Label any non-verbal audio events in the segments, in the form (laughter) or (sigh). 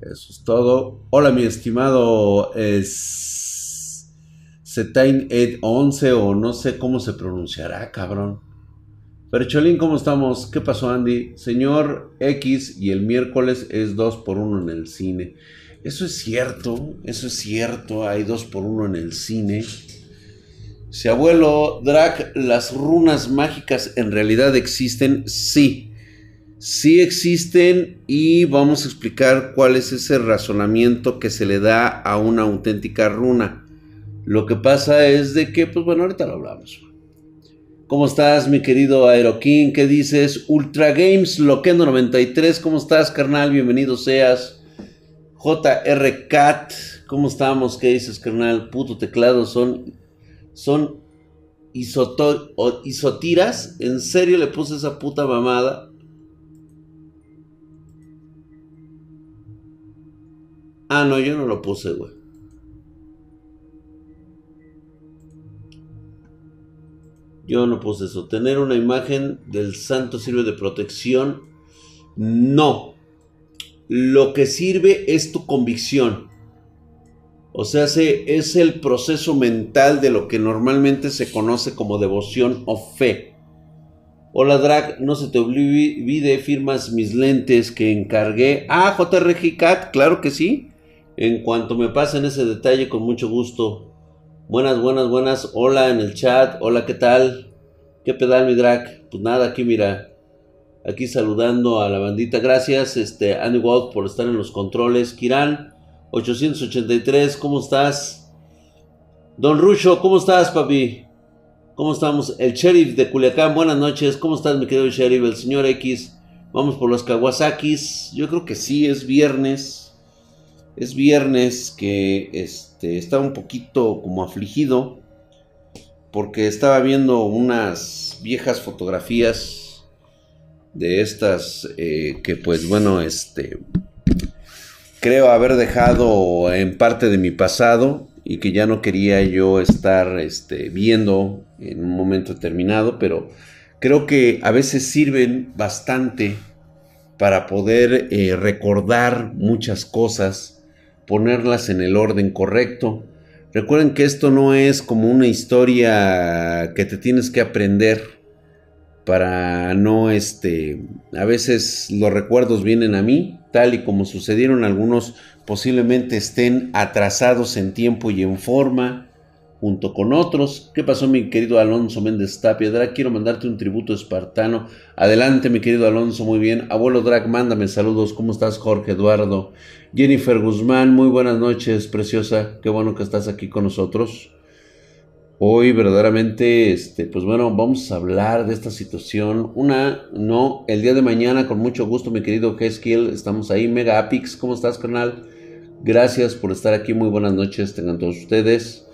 Eso es todo. Hola, mi estimado es Zetain Ed 11 o no sé cómo se pronunciará, cabrón. Percholín, ¿cómo estamos? ¿Qué pasó, Andy? Señor X y el miércoles es 2 por 1 en el cine. Eso es cierto, eso es cierto. Hay 2 por 1 en el cine. Si abuelo Drac, ¿las runas mágicas en realidad existen? Sí sí existen y vamos a explicar cuál es ese razonamiento que se le da a una auténtica runa. Lo que pasa es de que, pues bueno, ahorita lo hablamos. ¿Cómo estás, mi querido Aerokin? ¿Qué dices? Ultra Games Loquendo 93, ¿cómo estás, carnal? Bienvenido seas. JR Cat, ¿cómo estamos? ¿Qué dices, carnal? Puto teclado, son, son isotiras. ¿En serio le puse esa puta mamada? Ah, no, yo no lo puse, güey. Yo no puse eso. Tener una imagen del santo sirve de protección. No. Lo que sirve es tu convicción. O sea, es el proceso mental de lo que normalmente se conoce como devoción o fe. Hola Drag, no se te olvide, firmas mis lentes que encargué. Ah, JRG Cat, claro que sí. En cuanto me pasen ese detalle, con mucho gusto. Buenas, buenas, buenas. Hola en el chat. Hola, ¿qué tal? ¿Qué pedal, mi drag? Pues nada, aquí mira. Aquí saludando a la bandita. Gracias, este, Andy por estar en los controles. Kiran, 883, ¿cómo estás? Don Rucho, ¿cómo estás, papi? ¿Cómo estamos? El sheriff de Culiacán, buenas noches. ¿Cómo estás, mi querido sheriff? El señor X. Vamos por los Kawasakis. Yo creo que sí, es viernes. Es viernes que este, estaba un poquito como afligido porque estaba viendo unas viejas fotografías de estas eh, que pues bueno, este, creo haber dejado en parte de mi pasado y que ya no quería yo estar este, viendo en un momento determinado, pero creo que a veces sirven bastante para poder eh, recordar muchas cosas ponerlas en el orden correcto. Recuerden que esto no es como una historia que te tienes que aprender para no este a veces los recuerdos vienen a mí tal y como sucedieron algunos posiblemente estén atrasados en tiempo y en forma junto con otros. ¿Qué pasó mi querido Alonso Méndez Tapia? Drag, quiero mandarte un tributo espartano. Adelante mi querido Alonso, muy bien. Abuelo Drag, mándame saludos. ¿Cómo estás Jorge Eduardo? Jennifer Guzmán, muy buenas noches, preciosa. Qué bueno que estás aquí con nosotros. Hoy verdaderamente, este, pues bueno, vamos a hablar de esta situación. Una, no, el día de mañana, con mucho gusto, mi querido Keskiel, estamos ahí. Mega Apix, ¿cómo estás, canal? Gracias por estar aquí, muy buenas noches, tengan todos ustedes.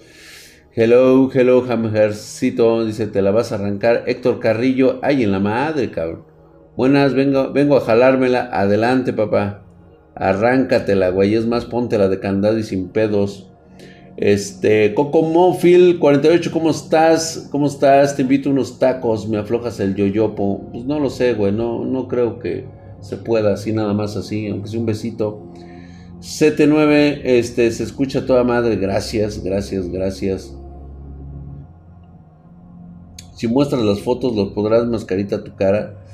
Hello, hello, Hammercito, dice, te la vas a arrancar. Héctor Carrillo, ay, en la madre, cabrón. Buenas, vengo, vengo a jalármela. Adelante, papá. Arráncatela, güey. Es más, póntela de candado y sin pedos. Este, Coco Mófil 48, ¿cómo estás? ¿Cómo estás? Te invito a unos tacos, me aflojas el yoyopo. Pues no lo sé, güey, no, no creo que se pueda así, nada más así, aunque sea un besito. 79, este, se escucha toda madre, gracias, gracias, gracias. Si muestras las fotos, lo podrás mascarita a tu cara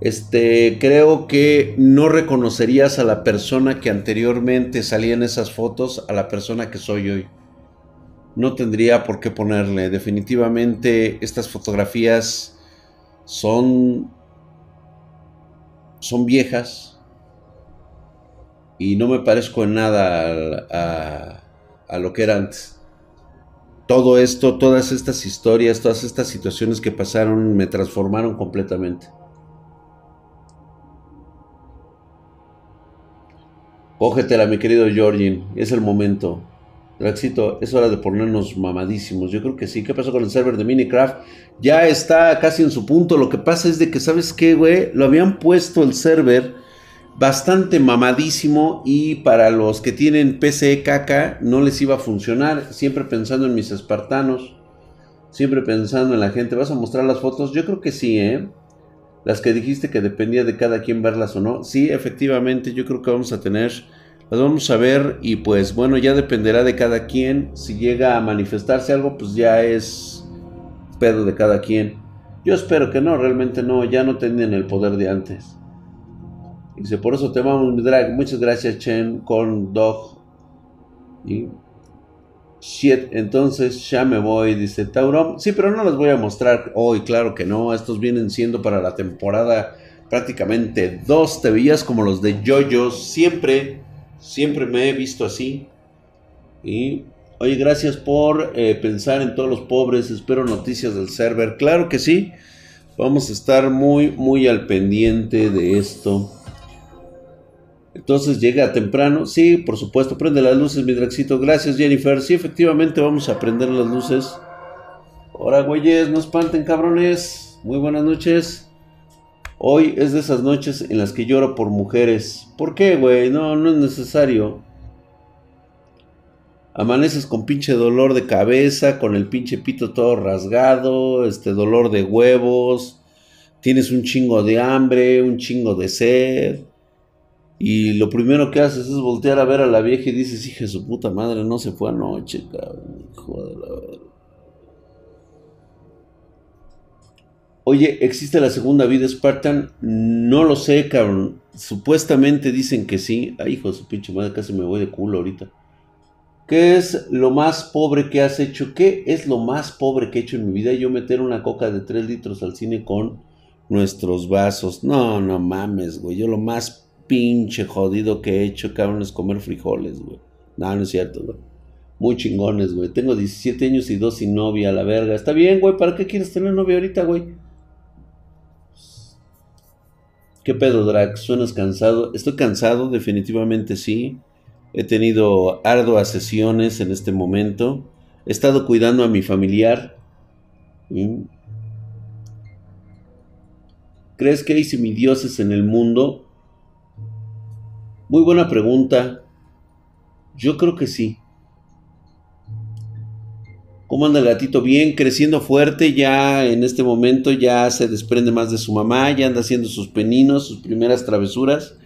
este, creo que no reconocerías a la persona que anteriormente salía en esas fotos a la persona que soy hoy. No tendría por qué ponerle. Definitivamente estas fotografías son son viejas y no me parezco en nada a, a lo que era antes. Todo esto, todas estas historias, todas estas situaciones que pasaron me transformaron completamente. Cógetela, mi querido Georgin. Es el momento. Draxito, es hora de ponernos mamadísimos. Yo creo que sí. ¿Qué pasó con el server de Minecraft? Ya está casi en su punto. Lo que pasa es de que, ¿sabes qué, güey? Lo habían puesto el server bastante mamadísimo y para los que tienen PC caca no les iba a funcionar. Siempre pensando en mis espartanos. Siempre pensando en la gente. ¿Vas a mostrar las fotos? Yo creo que sí, ¿eh? Las que dijiste que dependía de cada quien verlas o no. Sí, efectivamente, yo creo que vamos a tener Las vamos a ver y pues bueno, ya dependerá de cada quien. Si llega a manifestarse algo, pues ya es pedo de cada quien. Yo espero que no, realmente no, ya no tienen el poder de antes. Dice, por eso te amamos, mi drag. Muchas gracias, Chen, con Dog. Y Shit, entonces ya me voy, dice Tauron. Sí, pero no los voy a mostrar hoy, claro que no. Estos vienen siendo para la temporada prácticamente dos tevillas como los de Jojo. Siempre, siempre me he visto así. Y, oye, gracias por eh, pensar en todos los pobres. Espero noticias del server. Claro que sí. Vamos a estar muy, muy al pendiente de esto. Entonces llega temprano. Sí, por supuesto, prende las luces, mi Draxito. Gracias, Jennifer. Sí, efectivamente, vamos a prender las luces. Ahora, güeyes, no espanten, cabrones. Muy buenas noches. Hoy es de esas noches en las que lloro por mujeres. ¿Por qué, güey? No, no es necesario. Amaneces con pinche dolor de cabeza, con el pinche pito todo rasgado, este dolor de huevos. Tienes un chingo de hambre, un chingo de sed y lo primero que haces es voltear a ver a la vieja y dices, hija de su puta madre, no se fue anoche, cabrón. Hijo de la Oye, ¿existe la segunda vida Spartan? No lo sé, cabrón. Supuestamente dicen que sí. Ay, hijo de su pinche madre, casi me voy de culo ahorita. ¿Qué es lo más pobre que has hecho? ¿Qué es lo más pobre que he hecho en mi vida? Yo meter una coca de 3 litros al cine con nuestros vasos. No, no mames, güey. Yo lo más pinche jodido que he hecho, cabrón, es comer frijoles, güey. No, no es cierto, güey. Muy chingones, güey. Tengo 17 años y dos sin novia, la verga. Está bien, güey. ¿Para qué quieres tener novia ahorita, güey? ¿Qué pedo, Drax? ¿Suenas cansado? Estoy cansado, definitivamente sí. He tenido arduas sesiones en este momento. He estado cuidando a mi familiar. ¿Crees que hay semidioses en el mundo? Muy buena pregunta. Yo creo que sí. ¿Cómo anda el gatito? Bien, creciendo fuerte, ya en este momento ya se desprende más de su mamá, ya anda haciendo sus peninos, sus primeras travesuras.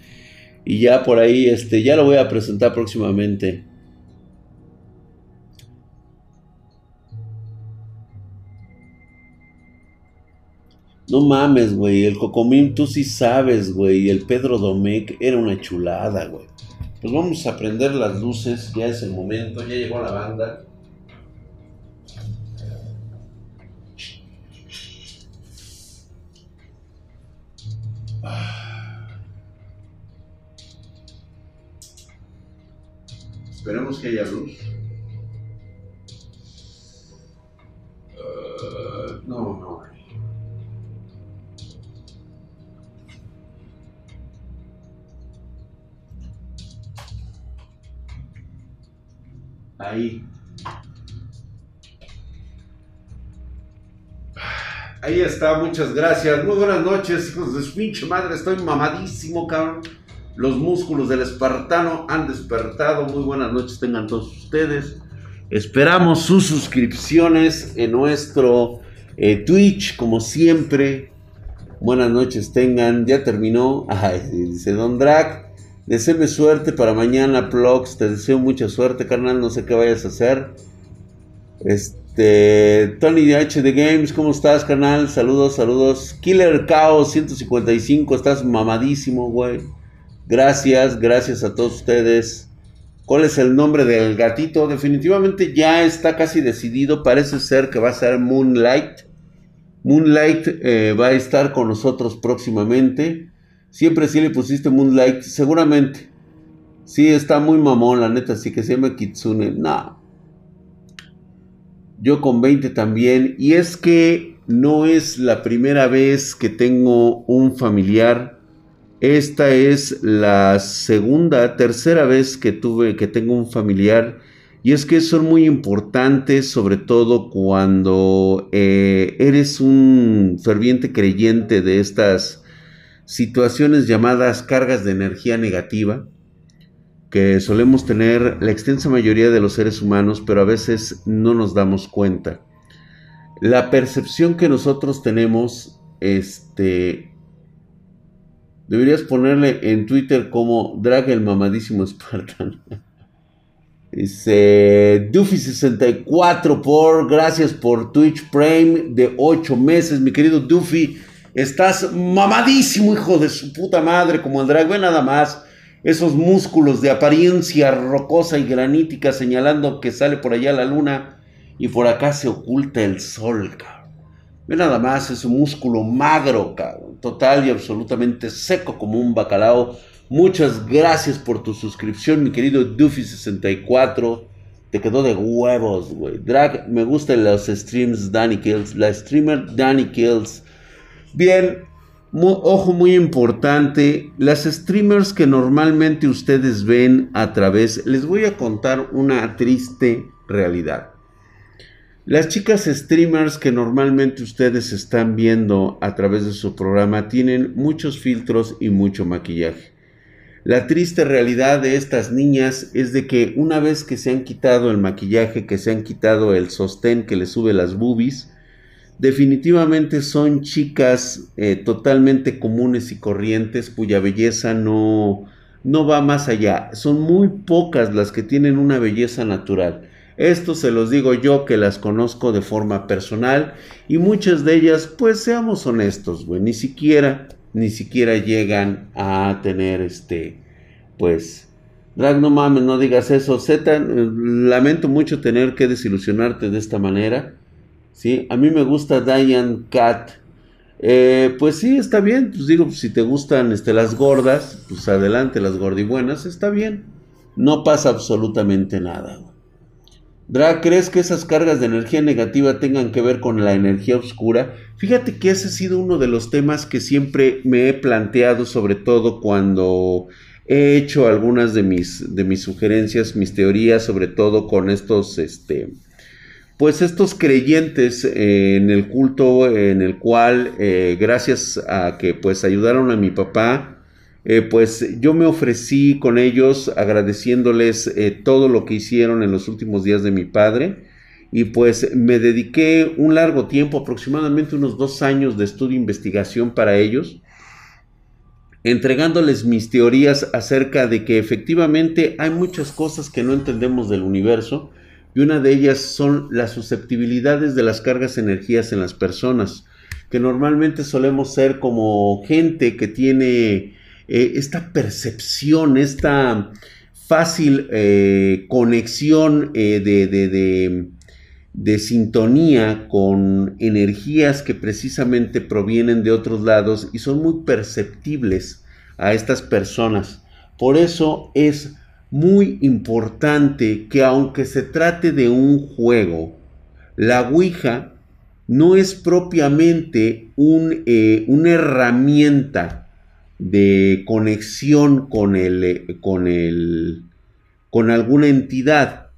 Y ya por ahí, este, ya lo voy a presentar próximamente. No mames, güey. El Cocomín, tú sí sabes, güey. El Pedro Domecq era una chulada, güey. Pues vamos a prender las luces. Ya es el momento. Ya llegó la banda. Esperemos que haya luz. Uh, no, no. Ahí. Ahí está, muchas gracias. Muy buenas noches, hijos de su pinche madre. Estoy mamadísimo, cabrón. Los músculos del espartano han despertado. Muy buenas noches tengan todos ustedes. Esperamos sus suscripciones en nuestro eh, Twitch, como siempre. Buenas noches tengan. Ya terminó. (laughs) Ay, dice Don Drac. Deseame suerte para mañana, Plox. Te deseo mucha suerte, carnal. No sé qué vayas a hacer. Este. Tony de HD Games, ¿cómo estás, carnal? Saludos, saludos. Killer Chaos 155, estás mamadísimo, güey. Gracias, gracias a todos ustedes. ¿Cuál es el nombre del gatito? Definitivamente ya está casi decidido. Parece ser que va a ser Moonlight. Moonlight eh, va a estar con nosotros próximamente. Siempre sí le pusiste Moonlight, seguramente. Sí, está muy mamón, la neta, así que se llama Kitsune. No. Yo con 20 también. Y es que no es la primera vez que tengo un familiar. Esta es la segunda, tercera vez que tuve, que tengo un familiar. Y es que son muy importantes, sobre todo cuando eh, eres un ferviente creyente de estas situaciones llamadas cargas de energía negativa que solemos tener la extensa mayoría de los seres humanos, pero a veces no nos damos cuenta. La percepción que nosotros tenemos este, Deberías ponerle en Twitter como Drag el mamadísimo Spartan. (laughs) Dice Duffy64 por gracias por Twitch Prime de 8 meses, mi querido Duffy. Estás mamadísimo, hijo de su puta madre, como el drag. Ve nada más esos músculos de apariencia rocosa y granítica señalando que sale por allá la luna y por acá se oculta el sol, cabrón. Ve nada más ese músculo magro, cabrón. Total y absolutamente seco como un bacalao. Muchas gracias por tu suscripción, mi querido Duffy64. Te quedó de huevos, güey. Drag, me gustan los streams Danny Kills. La streamer Danny Kills Bien, ojo muy importante, las streamers que normalmente ustedes ven a través, les voy a contar una triste realidad. Las chicas streamers que normalmente ustedes están viendo a través de su programa tienen muchos filtros y mucho maquillaje. La triste realidad de estas niñas es de que una vez que se han quitado el maquillaje, que se han quitado el sostén que les sube las boobies, definitivamente son chicas eh, totalmente comunes y corrientes cuya belleza no, no va más allá. Son muy pocas las que tienen una belleza natural. Esto se los digo yo que las conozco de forma personal y muchas de ellas, pues seamos honestos, güey, ni siquiera, ni siquiera llegan a tener este, pues, drag, no mames, no digas eso, Z, lamento mucho tener que desilusionarte de esta manera ¿sí? A mí me gusta Diane Cat. Eh, pues sí, está bien. Pues digo, si te gustan este, las gordas, pues adelante, las gordibuenas, está bien. No pasa absolutamente nada. Dra, ¿crees que esas cargas de energía negativa tengan que ver con la energía oscura? Fíjate que ese ha sido uno de los temas que siempre me he planteado, sobre todo cuando he hecho algunas de mis, de mis sugerencias, mis teorías, sobre todo con estos, este, pues estos creyentes eh, en el culto en el cual eh, gracias a que pues ayudaron a mi papá eh, pues yo me ofrecí con ellos agradeciéndoles todo lo que hicieron en los últimos días de mi padre. Y pues me dediqué un largo tiempo aproximadamente unos dos años de estudio e investigación para ellos entregándoles mis teorías acerca de que efectivamente hay muchas cosas que no entendemos del universo y una de ellas son las susceptibilidades de las cargas energías en las personas, que normalmente solemos ser como gente que tiene eh, esta percepción, esta fácil eh, conexión eh, de, de, de sintonía con energías que precisamente provienen de otros lados y son muy perceptibles a estas personas. Por eso es muy importante que aunque se trate de un juego, la Ouija no es propiamente un, eh, una herramienta de conexión con, el, con, el, con alguna entidad.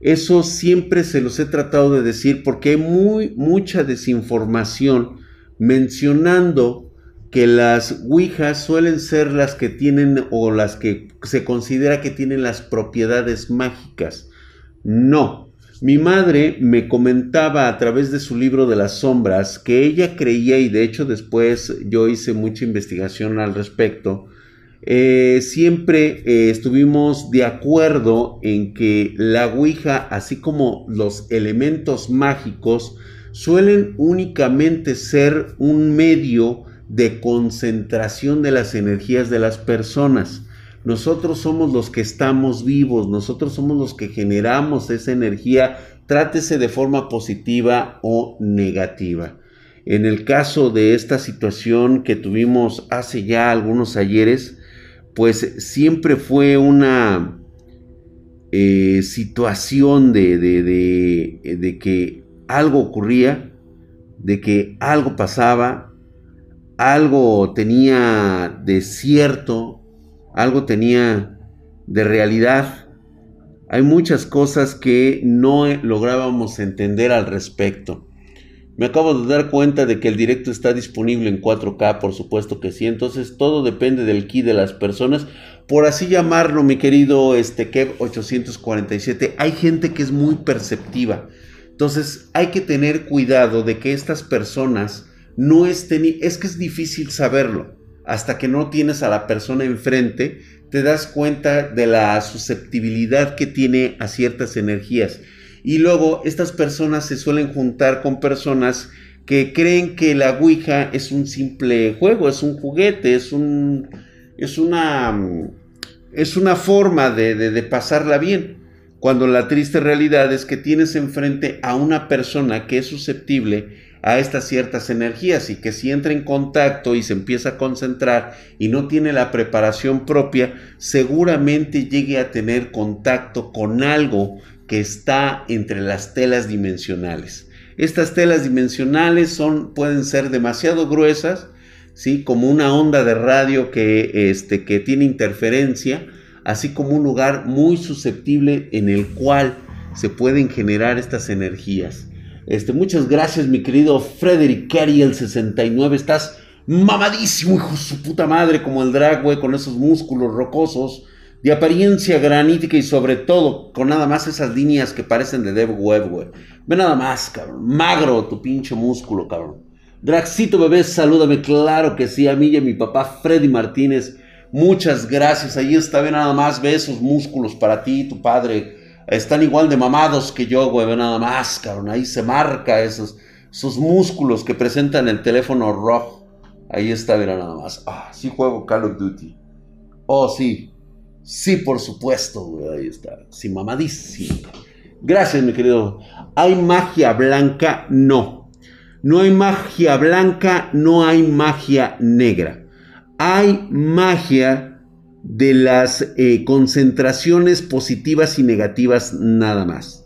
Eso siempre se los he tratado de decir porque hay muy, mucha desinformación mencionando que las Ouijas suelen ser las que tienen o las que se considera que tienen las propiedades mágicas. No. Mi madre me comentaba a través de su libro de las sombras que ella creía, y de hecho después yo hice mucha investigación al respecto, eh, siempre eh, estuvimos de acuerdo en que la Ouija, así como los elementos mágicos, suelen únicamente ser un medio de concentración de las energías de las personas. Nosotros somos los que estamos vivos, nosotros somos los que generamos esa energía, trátese de forma positiva o negativa. En el caso de esta situación que tuvimos hace ya algunos ayeres, pues siempre fue una eh, situación de, de, de que algo ocurría, de que algo pasaba, algo tenía de cierto, algo tenía de realidad. Hay muchas cosas que no lográbamos entender al respecto. Me acabo de dar cuenta de que el directo está disponible en 4K, por supuesto que sí. Entonces todo depende del key de las personas. Por así llamarlo, mi querido este, Kev 847, hay gente que es muy perceptiva. Entonces hay que tener cuidado de que estas personas no es es que es difícil saberlo. hasta que no tienes a la persona enfrente, te das cuenta de la susceptibilidad que tiene a ciertas energías. Y luego estas personas se suelen juntar con personas que creen que la Ouija es un simple juego, es un juguete, es un es una es una forma de, de pasarla bien. Cuando la triste realidad es que tienes enfrente a una persona que es susceptible a estas ciertas energías y que si entra en contacto y se empieza a concentrar y no tiene la preparación propia, seguramente llegue a tener contacto con algo que está entre las telas dimensionales. Estas telas dimensionales son, pueden ser demasiado gruesas, ¿sí? como una onda de radio que, este, que tiene interferencia, así como un lugar muy susceptible en el cual se pueden generar estas energías. Este, muchas gracias, mi querido Frederick Carey, el 69. Estás mamadísimo, hijo de su puta madre, como el drag, güey, con esos músculos rocosos, de apariencia granítica y sobre todo con nada más esas líneas que parecen de Dev Web, güey. Ve nada más, cabrón. Magro tu pinche músculo, cabrón. Dragcito bebé, salúdame, claro que sí, a mí y a mi papá Freddy Martínez. Muchas gracias, ahí está, ve nada más, ve esos músculos para ti, tu padre están igual de mamados que yo, güey, nada más, cabrón. Ahí se marca esos, esos músculos que presentan el teléfono rojo. Ahí está, mira nada más. Ah, sí juego Call of Duty. Oh, sí. Sí, por supuesto, güey. Ahí está. Sí, mamadísimo. Gracias, mi querido. ¿Hay magia blanca? No. No hay magia blanca, no hay magia negra. Hay magia de las eh, concentraciones positivas y negativas nada más.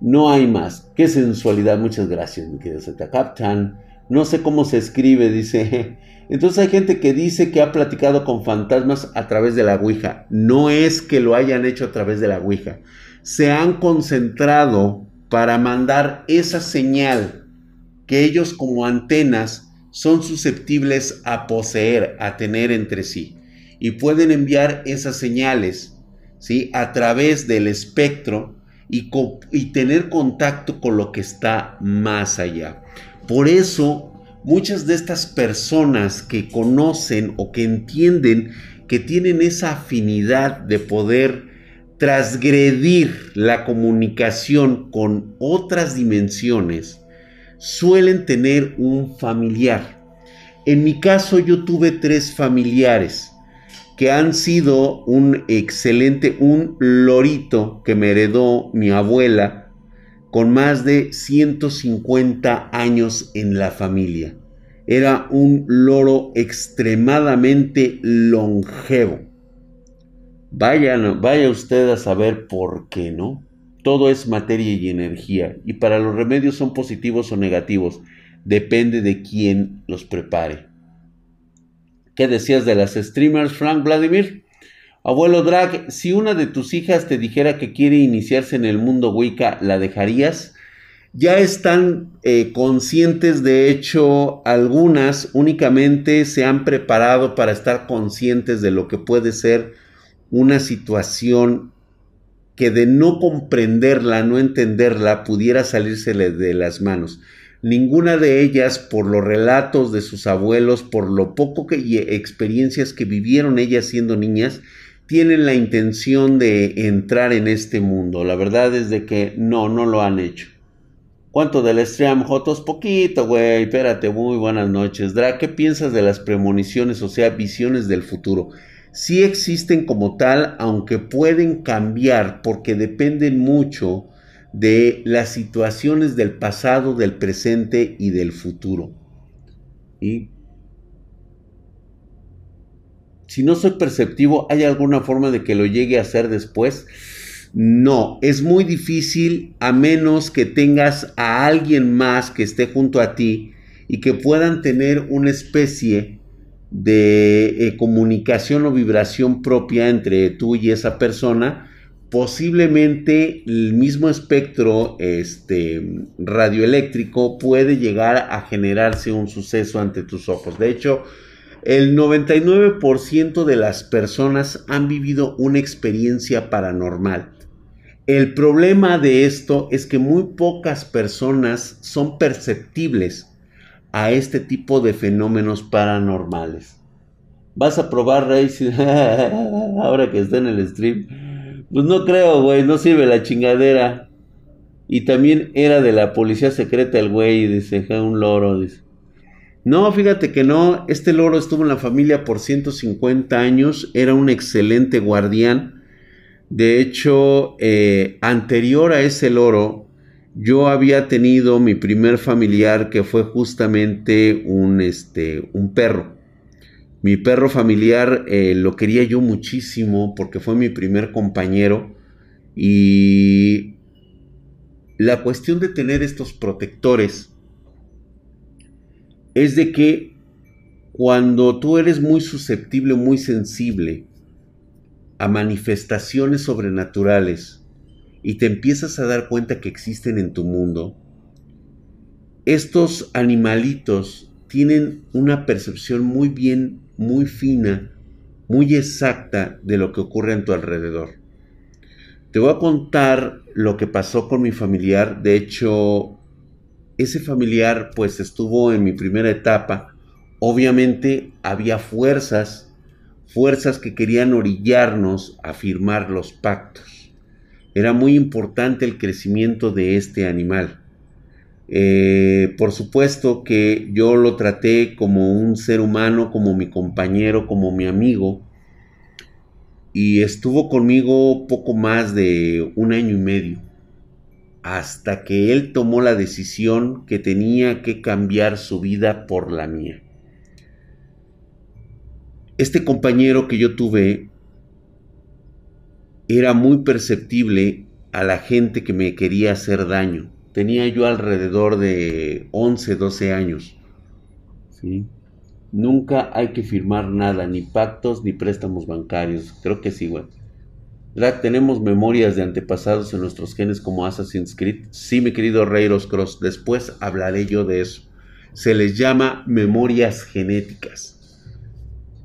No hay más. Qué sensualidad. Muchas gracias, mi querido Z Captain. No sé cómo se escribe, dice. (laughs) Entonces hay gente que dice que ha platicado con fantasmas a través de la Ouija. No es que lo hayan hecho a través de la Ouija. Se han concentrado para mandar esa señal que ellos como antenas son susceptibles a poseer, a tener entre sí y pueden enviar esas señales ¿sí? a través del espectro y, y tener contacto con lo que está más allá. Por eso, muchas de estas personas que conocen o que entienden que tienen esa afinidad de poder transgredir la comunicación con otras dimensiones, suelen tener un familiar. En mi caso yo tuve tres familiares que han sido un excelente, un lorito que me heredó mi abuela con más de 150 años en la familia. Era un loro extremadamente longevo. Vaya, vaya usted a saber por qué, ¿no? Todo es materia y energía, y para los remedios son positivos o negativos, depende de quién los prepare. ¿Qué decías de las streamers, Frank Vladimir? Abuelo Drag, si una de tus hijas te dijera que quiere iniciarse en el mundo Wicca, ¿la dejarías? Ya están eh, conscientes, de hecho, algunas únicamente se han preparado para estar conscientes de lo que puede ser una situación que de no comprenderla, no entenderla, pudiera salirse de las manos. Ninguna de ellas, por los relatos de sus abuelos, por lo poco que experiencias que vivieron ellas siendo niñas, tienen la intención de entrar en este mundo. La verdad es de que no, no lo han hecho. ¿Cuánto del stream, Jotos? Poquito, güey. Espérate, muy buenas noches. Dra, ¿qué piensas de las premoniciones, o sea, visiones del futuro? Sí existen como tal, aunque pueden cambiar porque dependen mucho de las situaciones del pasado, del presente y del futuro. Y si no soy perceptivo, ¿hay alguna forma de que lo llegue a hacer después? No, es muy difícil a menos que tengas a alguien más que esté junto a ti y que puedan tener una especie de eh, comunicación o vibración propia entre tú y esa persona posiblemente el mismo espectro este, radioeléctrico puede llegar a generarse un suceso ante tus ojos. De hecho, el 99% de las personas han vivido una experiencia paranormal. El problema de esto es que muy pocas personas son perceptibles a este tipo de fenómenos paranormales. ¿Vas a probar Racing? (laughs) Ahora que está en el stream. Pues no creo, güey, no sirve la chingadera. Y también era de la policía secreta el güey, dice, un loro. No, fíjate que no, este loro estuvo en la familia por 150 años, era un excelente guardián. De hecho, eh, anterior a ese loro, yo había tenido mi primer familiar que fue justamente un, este, un perro. Mi perro familiar eh, lo quería yo muchísimo porque fue mi primer compañero y la cuestión de tener estos protectores es de que cuando tú eres muy susceptible, muy sensible a manifestaciones sobrenaturales y te empiezas a dar cuenta que existen en tu mundo, estos animalitos tienen una percepción muy bien muy fina, muy exacta de lo que ocurre en tu alrededor. Te voy a contar lo que pasó con mi familiar. De hecho, ese familiar pues estuvo en mi primera etapa. Obviamente había fuerzas, fuerzas que querían orillarnos a firmar los pactos. Era muy importante el crecimiento de este animal. Eh, por supuesto que yo lo traté como un ser humano, como mi compañero, como mi amigo. Y estuvo conmigo poco más de un año y medio. Hasta que él tomó la decisión que tenía que cambiar su vida por la mía. Este compañero que yo tuve era muy perceptible a la gente que me quería hacer daño tenía yo alrededor de 11, 12 años. ¿sí? Nunca hay que firmar nada, ni pactos ni préstamos bancarios. Creo que sí, güey. ¿Tenemos memorias de antepasados en nuestros genes como Assassin's Creed? Sí, mi querido Reiros Cross. Después hablaré yo de eso. Se les llama memorias genéticas.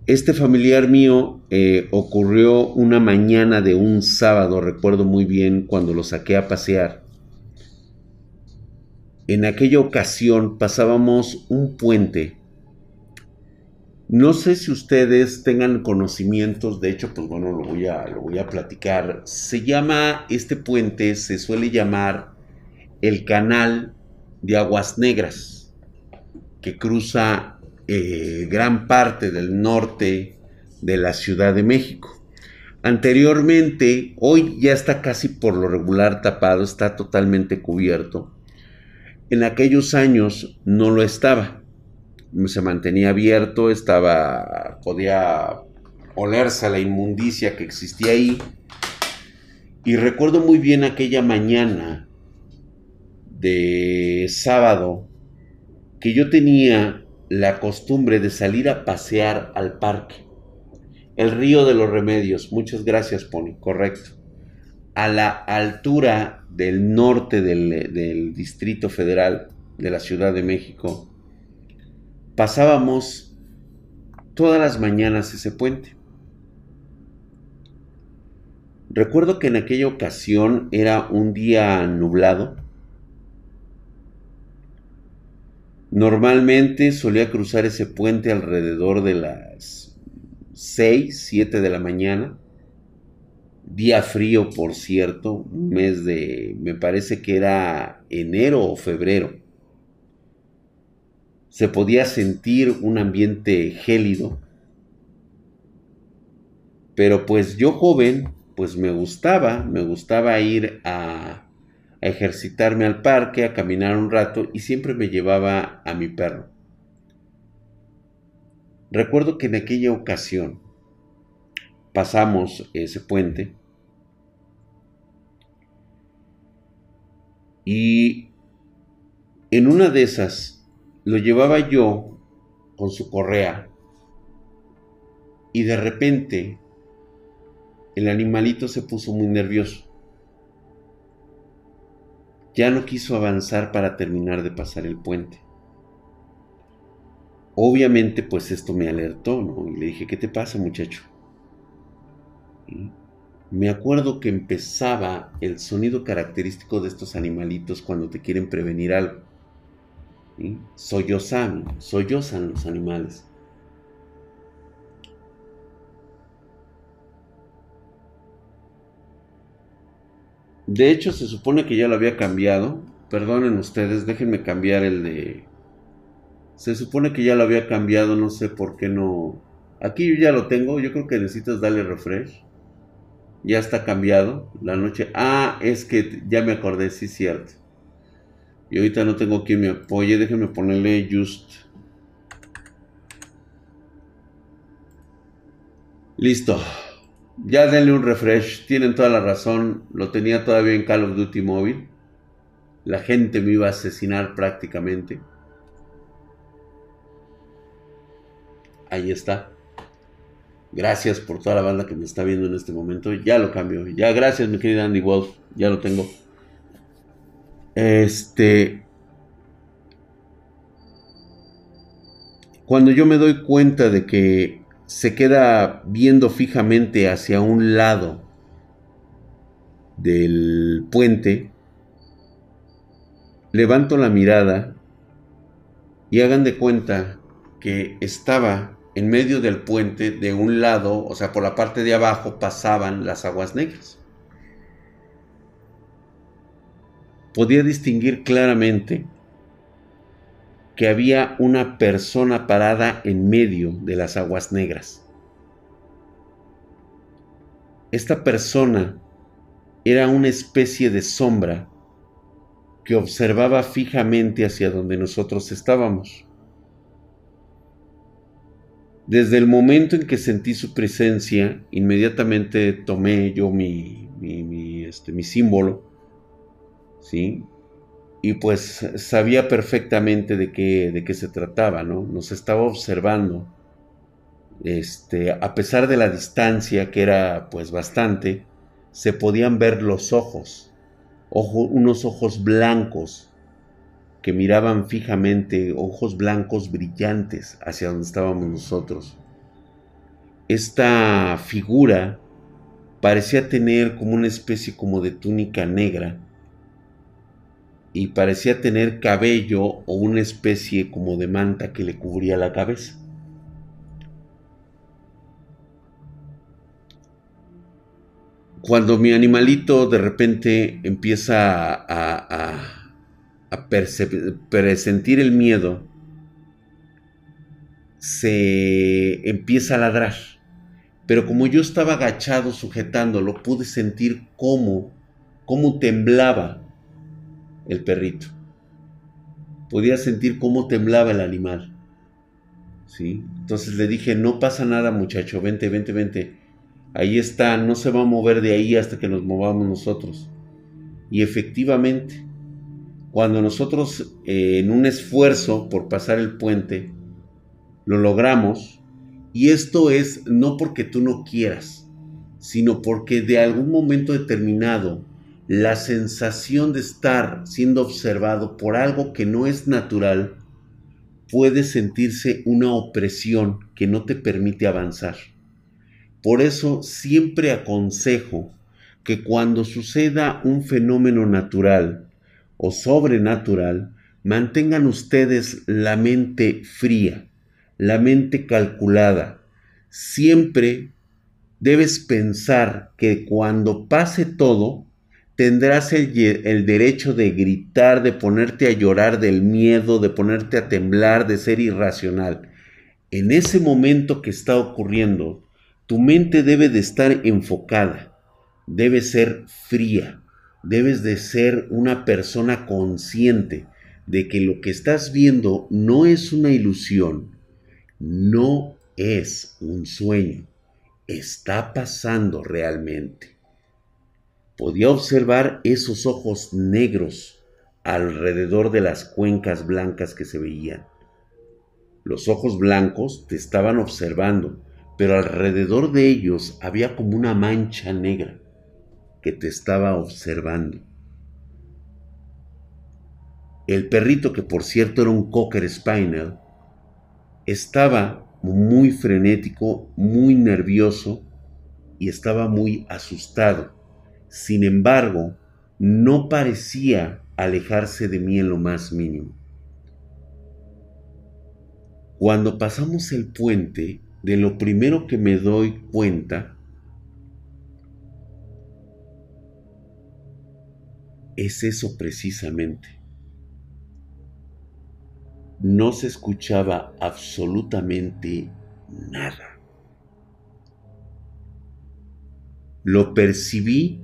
Este familiar mío eh, ocurrió una mañana de un sábado, recuerdo muy bien, cuando lo saqué a pasear en aquella ocasión pasábamos un puente. No sé si ustedes tengan conocimientos, de hecho, pues bueno, lo voy a, lo voy a platicar. Se llama, este puente se suele llamar el canal de Aguas Negras, que cruza eh, gran parte del norte de la Ciudad de México. Anteriormente, hoy ya está casi por lo regular tapado, está totalmente cubierto en aquellos años no lo estaba. Se mantenía abierto, estaba, podía olerse la inmundicia que existía ahí. Y recuerdo muy bien aquella mañana de sábado que yo tenía la costumbre de salir a pasear al parque. El río de los remedios. Muchas gracias, Pony. Correcto. A la altura del norte del, Distrito Federal de la Ciudad de México, pasábamos todas las mañanas ese puente. Recuerdo que en aquella ocasión era un día nublado. Normalmente solía cruzar ese puente alrededor de las 6, 7 de la mañana. Día frío, por cierto, un mes de, me parece que era enero o febrero. Se podía sentir un ambiente gélido. Pero pues yo joven, pues me gustaba, me gustaba ir a, ejercitarme al parque, a caminar un rato y siempre me llevaba a mi perro. Recuerdo que en aquella ocasión pasamos ese puente Y en una de esas lo llevaba yo con su correa y de repente el animalito se puso muy nervioso. Ya no quiso avanzar para terminar de pasar el puente. Obviamente pues esto me alertó, ¿no? Y le dije, ¿qué te pasa muchacho? me acuerdo que empezaba el sonido característico de estos animalitos cuando te quieren prevenir algo. ¿Sí? Sollozan, sollozan los animales. De hecho, se supone que ya lo había cambiado. Perdonen ustedes, déjenme cambiar el de... Se supone que ya lo había cambiado, no sé por qué no... Aquí yo ya lo tengo, yo creo que necesitas darle refresh. Ya está cambiado la noche. Ah, es que ya me acordé, sí, cierto. Y ahorita no tengo quien me apoye, déjenme ponerle just. Listo. Ya denle un refresh. Tienen toda la razón. Lo tenía todavía en Call of Duty móvil. La gente me iba a asesinar prácticamente. Ahí está. Gracias por toda la banda que me está viendo en este momento. Ya lo cambio. Ya, gracias, mi querida Andy Wolf. Ya lo tengo. Este. Cuando yo me doy cuenta de que se queda viendo fijamente hacia un lado del puente, levanto la mirada y hagan de cuenta que estaba en medio del puente, de un lado, o sea, por la parte de abajo pasaban las aguas negras. Podía distinguir claramente que había una persona parada en medio de las aguas negras. Esta persona era una especie de sombra que observaba fijamente hacia donde nosotros estábamos. Desde el momento en que sentí su presencia, inmediatamente tomé yo mi, mi, este, mi símbolo, ¿sí? Y pues sabía perfectamente de qué, de qué se trataba, ¿no? Nos estaba observando. Este, a pesar de la distancia, que era pues bastante, se podían ver los ojos, unos ojos blancos, que miraban fijamente, ojos blancos brillantes hacia donde estábamos nosotros. Esta figura parecía tener como una especie como de túnica negra y parecía tener cabello o una especie como de manta que le cubría la cabeza. Cuando mi animalito de repente empieza a, a presentir el miedo, se empieza a ladrar. Pero como yo estaba agachado sujetándolo, pude sentir cómo, cómo temblaba el perrito. Podía sentir cómo temblaba el animal. ¿Sí? Entonces le dije, no pasa nada muchacho, vente, vente, vente. Ahí está, no se va a mover de ahí hasta que nos movamos nosotros. Y efectivamente, cuando nosotros eh, en un esfuerzo por pasar el puente lo logramos, y esto es no porque tú no quieras, sino porque de algún momento determinado la sensación de estar siendo observado por algo que no es natural puede sentirse una opresión que no te permite avanzar. Por eso siempre aconsejo que cuando suceda un fenómeno natural, o sobrenatural, mantengan ustedes la mente fría, la mente calculada. Siempre debes pensar que cuando pase todo, tendrás el, el, derecho de gritar, de ponerte a llorar del miedo, de ponerte a temblar, de ser irracional. En ese momento que está ocurriendo, tu mente debe de estar enfocada, debe ser fría, debes de ser una persona consciente de que lo que estás viendo no es una ilusión, no es un sueño, está pasando realmente. Podía observar esos ojos negros alrededor de las cuencas blancas que se veían. Los ojos blancos te estaban observando, pero alrededor de ellos había como una mancha negra que te estaba observando. El perrito, que por cierto era un Cocker Spaniel, estaba muy frenético, muy nervioso y estaba muy asustado. Sin embargo, no parecía alejarse de mí en lo más mínimo. Cuando pasamos el puente, de lo primero que me doy cuenta es eso precisamente. No se escuchaba absolutamente nada. Lo percibí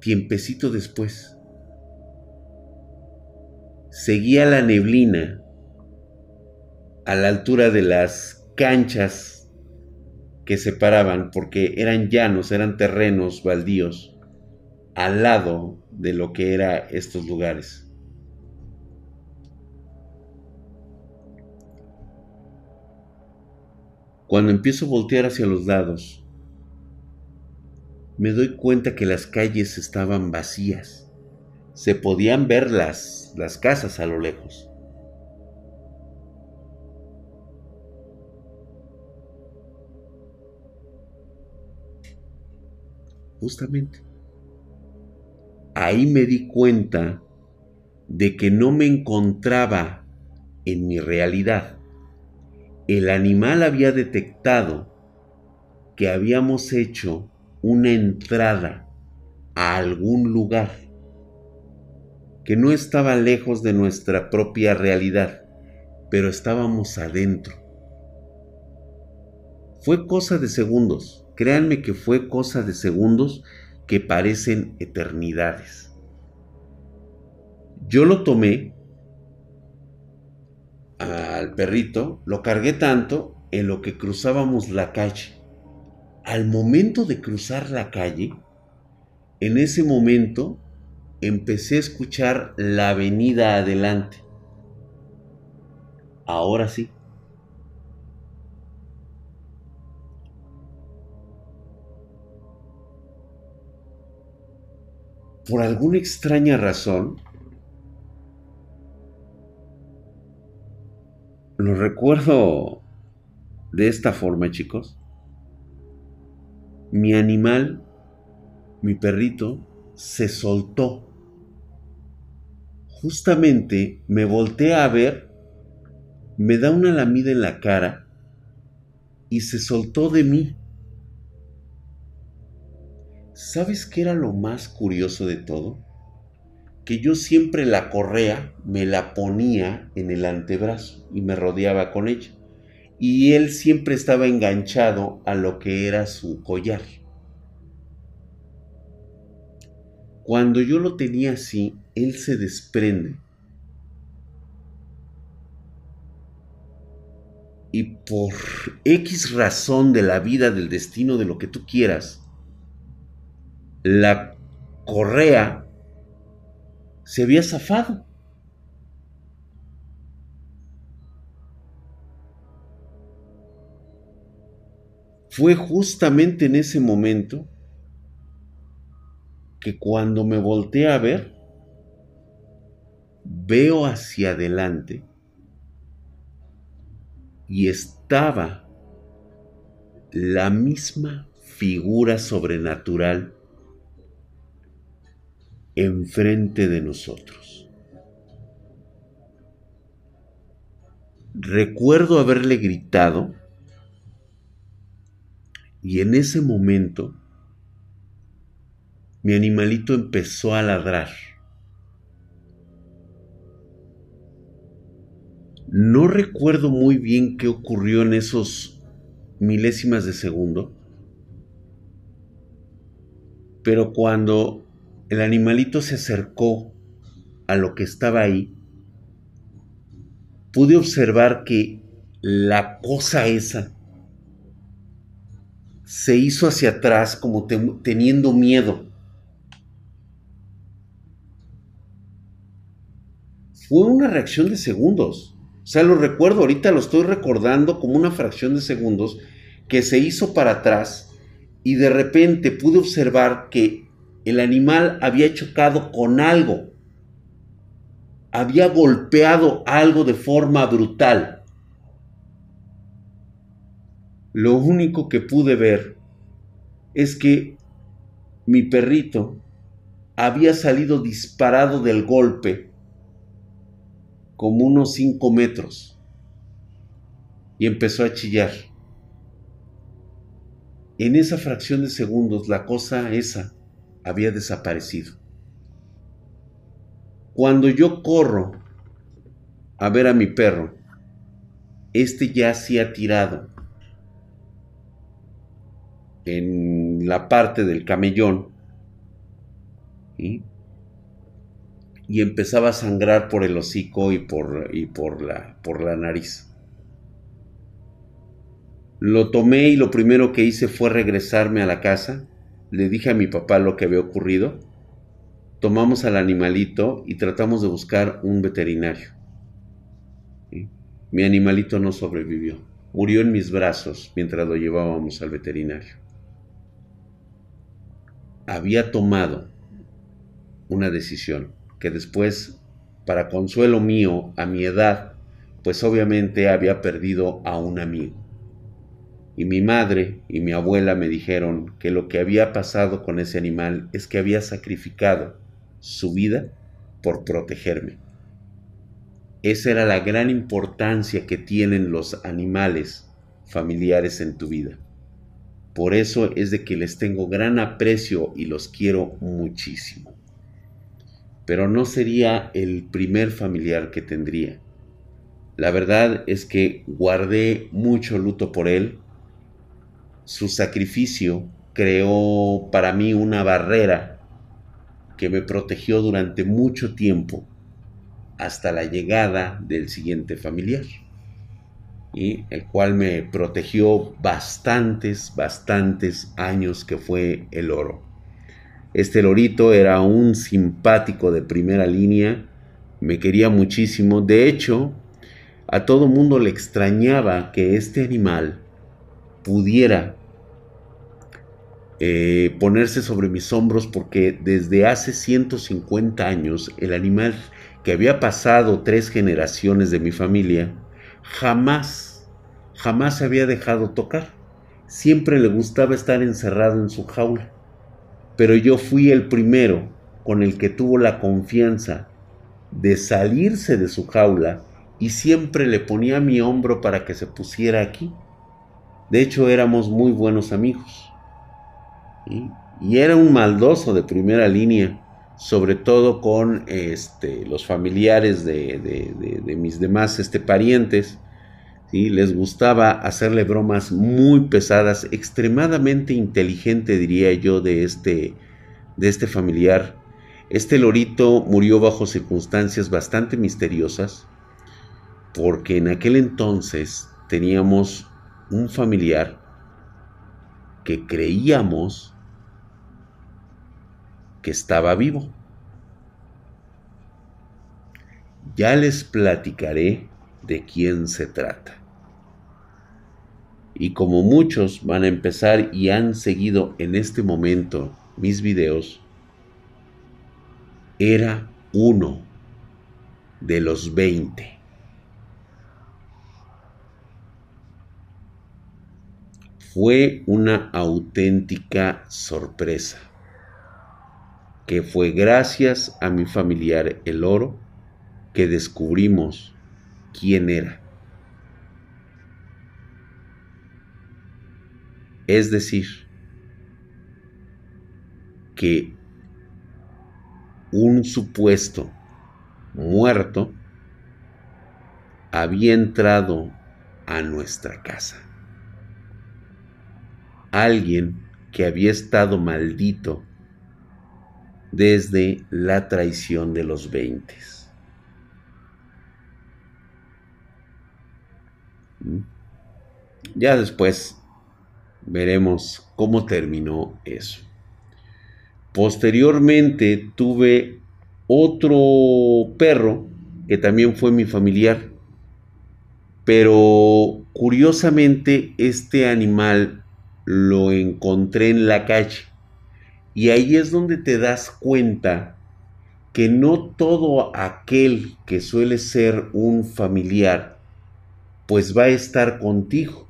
tiempecito después. Seguía la neblina a la altura de las canchas que separaban, porque eran llanos, eran terrenos baldíos, al lado de lo que eran estos lugares. Cuando empiezo a voltear hacia los lados, me doy cuenta que las calles estaban vacías. Se podían ver las, las casas a lo lejos. Justamente. Ahí me di cuenta de que no me encontraba en mi realidad el animal había detectado que habíamos hecho una entrada a algún lugar que no estaba lejos de nuestra propia realidad, pero estábamos adentro. Fue cosa de segundos, créanme que fue cosa de segundos que parecen eternidades. Yo lo tomé al perrito, lo cargué tanto en lo que cruzábamos la calle. Al momento de cruzar la calle, en ese momento empecé a escuchar la avenida adelante. Ahora sí. Por alguna extraña razón, Lo recuerdo de esta forma, chicos. Mi animal, mi perrito, se soltó. Justamente me volteé a ver, me da una lamida en la cara y se soltó de mí. ¿Sabes qué era lo más curioso de todo? que yo siempre la correa me la ponía en el antebrazo y me rodeaba con ella. Y él siempre estaba enganchado a lo que era su collar. Cuando yo lo tenía así, él se desprende. Y por X razón de la vida, del destino, de lo que tú quieras, la correa se había zafado. Fue justamente en ese momento que cuando me volteé a ver, veo hacia adelante y estaba la misma figura sobrenatural enfrente de nosotros. Recuerdo haberle gritado y en ese momento mi animalito empezó a ladrar. No recuerdo muy bien qué ocurrió en esos milésimas de segundo, pero cuando el animalito se acercó a lo que estaba ahí, pude observar que la cosa esa se hizo hacia atrás como teniendo miedo. Fue una reacción de segundos. O sea, lo recuerdo, ahorita lo estoy recordando como una fracción de segundos que se hizo para atrás y de repente pude observar que el animal había chocado con algo, había golpeado algo de forma brutal. Lo único que pude ver es que mi perrito había salido disparado del golpe como unos 5 metros y empezó a chillar. En esa fracción de segundos la cosa esa había desaparecido. Cuando yo corro a ver a mi perro, este ya se ha tirado en la parte del camellón y empezaba a sangrar por el hocico y por, y por, la, por la nariz. Lo tomé y lo primero que hice fue regresarme a la casa. Le dije a mi papá lo que había ocurrido. Tomamos al animalito y tratamos de buscar un veterinario. Mi animalito no sobrevivió. Murió en mis brazos mientras lo llevábamos al veterinario. Había tomado una decisión que después, para consuelo mío, a mi edad, pues obviamente había perdido a un amigo. Y mi madre y mi abuela me dijeron que lo que había pasado con ese animal es que había sacrificado su vida por protegerme. Esa era la gran importancia que tienen los animales familiares en tu vida. Por eso es de que les tengo gran aprecio y los quiero muchísimo. Pero no sería el primer familiar que tendría. La verdad es que guardé mucho luto por él su sacrificio creó para mí una barrera que me protegió durante mucho tiempo hasta la llegada del siguiente familiar y el cual me protegió bastantes, bastantes años que fue el oro. Este lorito era un simpático de primera línea, me quería muchísimo, de hecho, a todo mundo le extrañaba que este animal pudiera eh, ponerse sobre mis hombros porque desde hace 150 años el animal que había pasado tres generaciones de mi familia jamás, jamás se había dejado tocar. Siempre le gustaba estar encerrado en su jaula. Pero yo fui el primero con el que tuvo la confianza de salirse de su jaula y siempre le ponía mi hombro para que se pusiera aquí. De hecho, éramos muy buenos amigos. Y era un maldoso de primera línea, sobre todo con este, los familiares de, mis demás este, parientes. Les gustaba hacerle bromas muy pesadas, extremadamente inteligente, diría yo, de este, de este familiar. Este lorito murió bajo circunstancias bastante misteriosas, porque en aquel entonces teníamos un familiar que creíamos que estaba vivo. Ya les platicaré de quién se trata. Y como muchos van a empezar y han seguido en este momento mis videos, era uno de los 20. Fue una auténtica sorpresa, que fue gracias a mi familiar el oro que descubrimos quién era. Es decir, que un supuesto muerto había entrado a nuestra casa alguien que había estado maldito desde la traición de los veintes. ¿Mm? Ya después veremos cómo terminó eso. Posteriormente tuve otro perro que también fue mi familiar. Pero curiosamente este animal lo encontré en la calle. Y ahí es donde te das cuenta que no todo aquel que suele ser un familiar, pues va a estar contigo.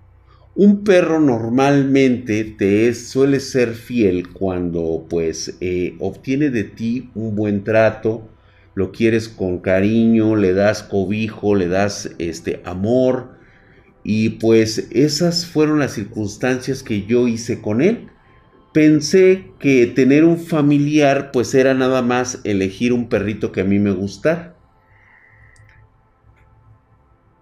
Un perro normalmente te suele ser fiel cuando pues eh, obtiene de ti un buen trato, lo quieres con cariño, le das cobijo, le das este amor, y pues esas fueron las circunstancias que yo hice con él. Pensé que tener un familiar pues era nada más elegir un perrito que a mí me gustara.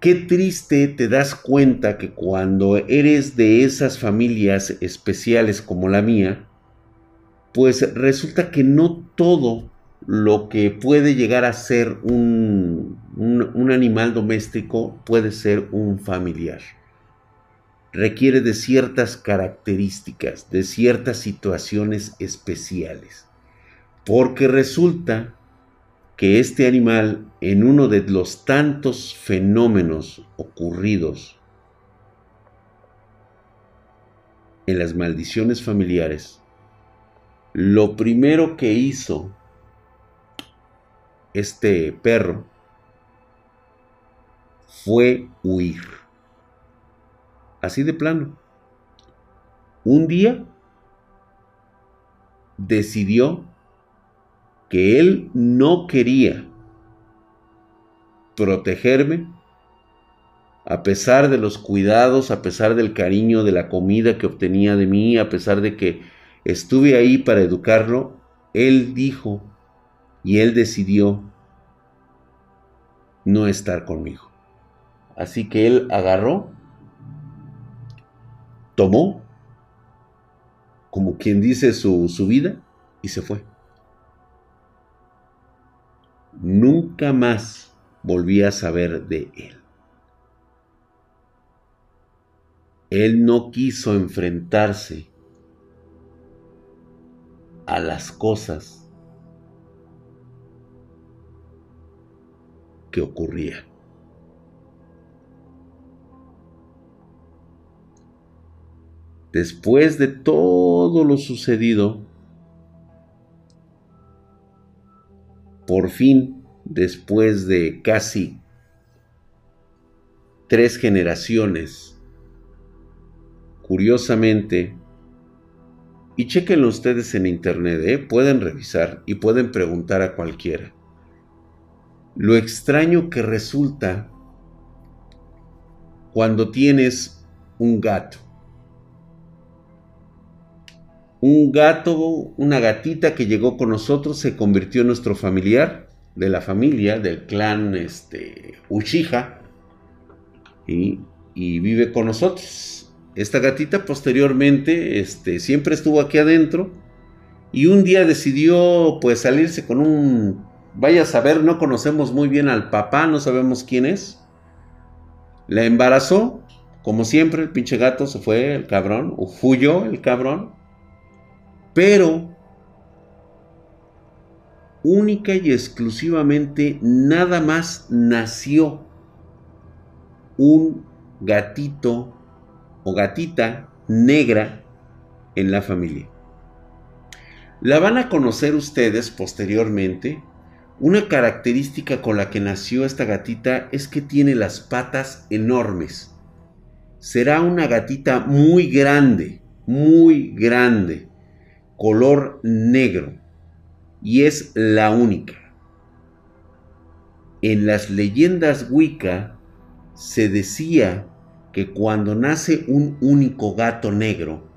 Qué triste te das cuenta que cuando eres de esas familias especiales como la mía, pues resulta que no todo lo que puede llegar a ser un, un, animal doméstico puede ser un familiar. Requiere de ciertas características, de ciertas situaciones especiales. Porque resulta que este animal, en uno de los tantos fenómenos ocurridos en las maldiciones familiares, lo primero que hizo este perro fue huir. Así de plano. Un día decidió que él no quería protegerme a pesar de los cuidados, a pesar del cariño, de la comida que obtenía de mí, a pesar de que estuve ahí para educarlo, él dijo y él decidió no estar conmigo. Así que él agarró, tomó, como quien dice, su, su vida y se fue. Nunca más volví a saber de él. Él no quiso enfrentarse a las cosas que ocurrían. Después de todo lo sucedido, por fin, después de casi tres generaciones, curiosamente, y chequenlo ustedes en internet, ¿eh? pueden revisar y pueden preguntar a cualquiera. Lo extraño que resulta cuando tienes un gato. Un gato, una gatita que llegó con nosotros, se convirtió en nuestro familiar, de la familia, del clan este, y, vive con nosotros. Esta gatita posteriormente este, siempre estuvo aquí adentro y un día decidió pues salirse con un, vaya a saber, no conocemos muy bien al papá, no sabemos quién es. La embarazó, como siempre, el pinche gato se fue, el cabrón, o huyó el cabrón. Pero única y exclusivamente nada más nació un gatito o gatita negra en la familia. La van a conocer ustedes posteriormente. Una característica con la que nació esta gatita es que tiene las patas enormes. Será una gatita muy grande, muy grande color negro y es la única. En las leyendas Wicca se decía que cuando nace un único gato negro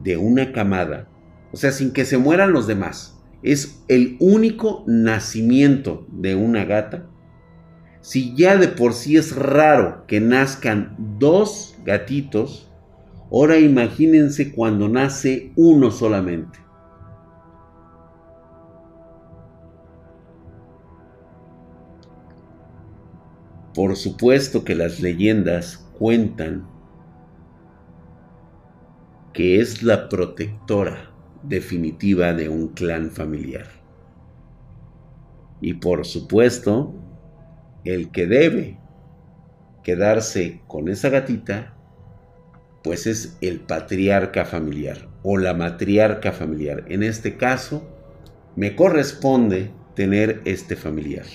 de una camada, o sea, sin que se mueran los demás, es el único nacimiento de una gata, si ya de por sí es raro que nazcan dos gatitos, Ahora imagínense cuando nace uno solamente. Por supuesto que las leyendas cuentan que es la protectora definitiva de un clan familiar. Y por supuesto, el que debe quedarse con esa gatita pues es el patriarca familiar o la matriarca familiar. En este caso, me corresponde tener este familiar.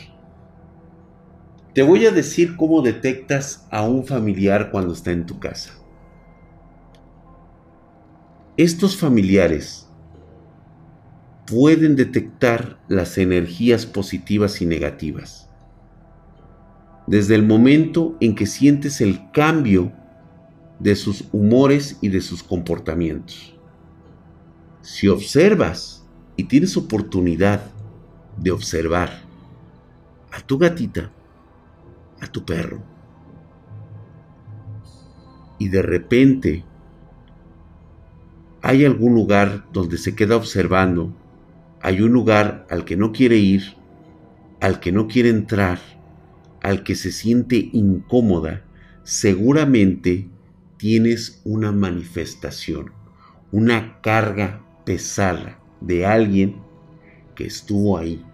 Te voy a decir cómo detectas a un familiar cuando está en tu casa. Estos familiares pueden detectar las energías positivas y negativas. Desde el momento en que sientes el cambio de sus humores y de sus comportamientos. Si observas y tienes oportunidad de observar a tu gatita, a tu perro, y de repente hay algún lugar donde se queda observando, hay un lugar al que no quiere ir, al que no quiere entrar, al que se siente incómoda, seguramente tienes una manifestación, una carga pesada de alguien que estuvo ahí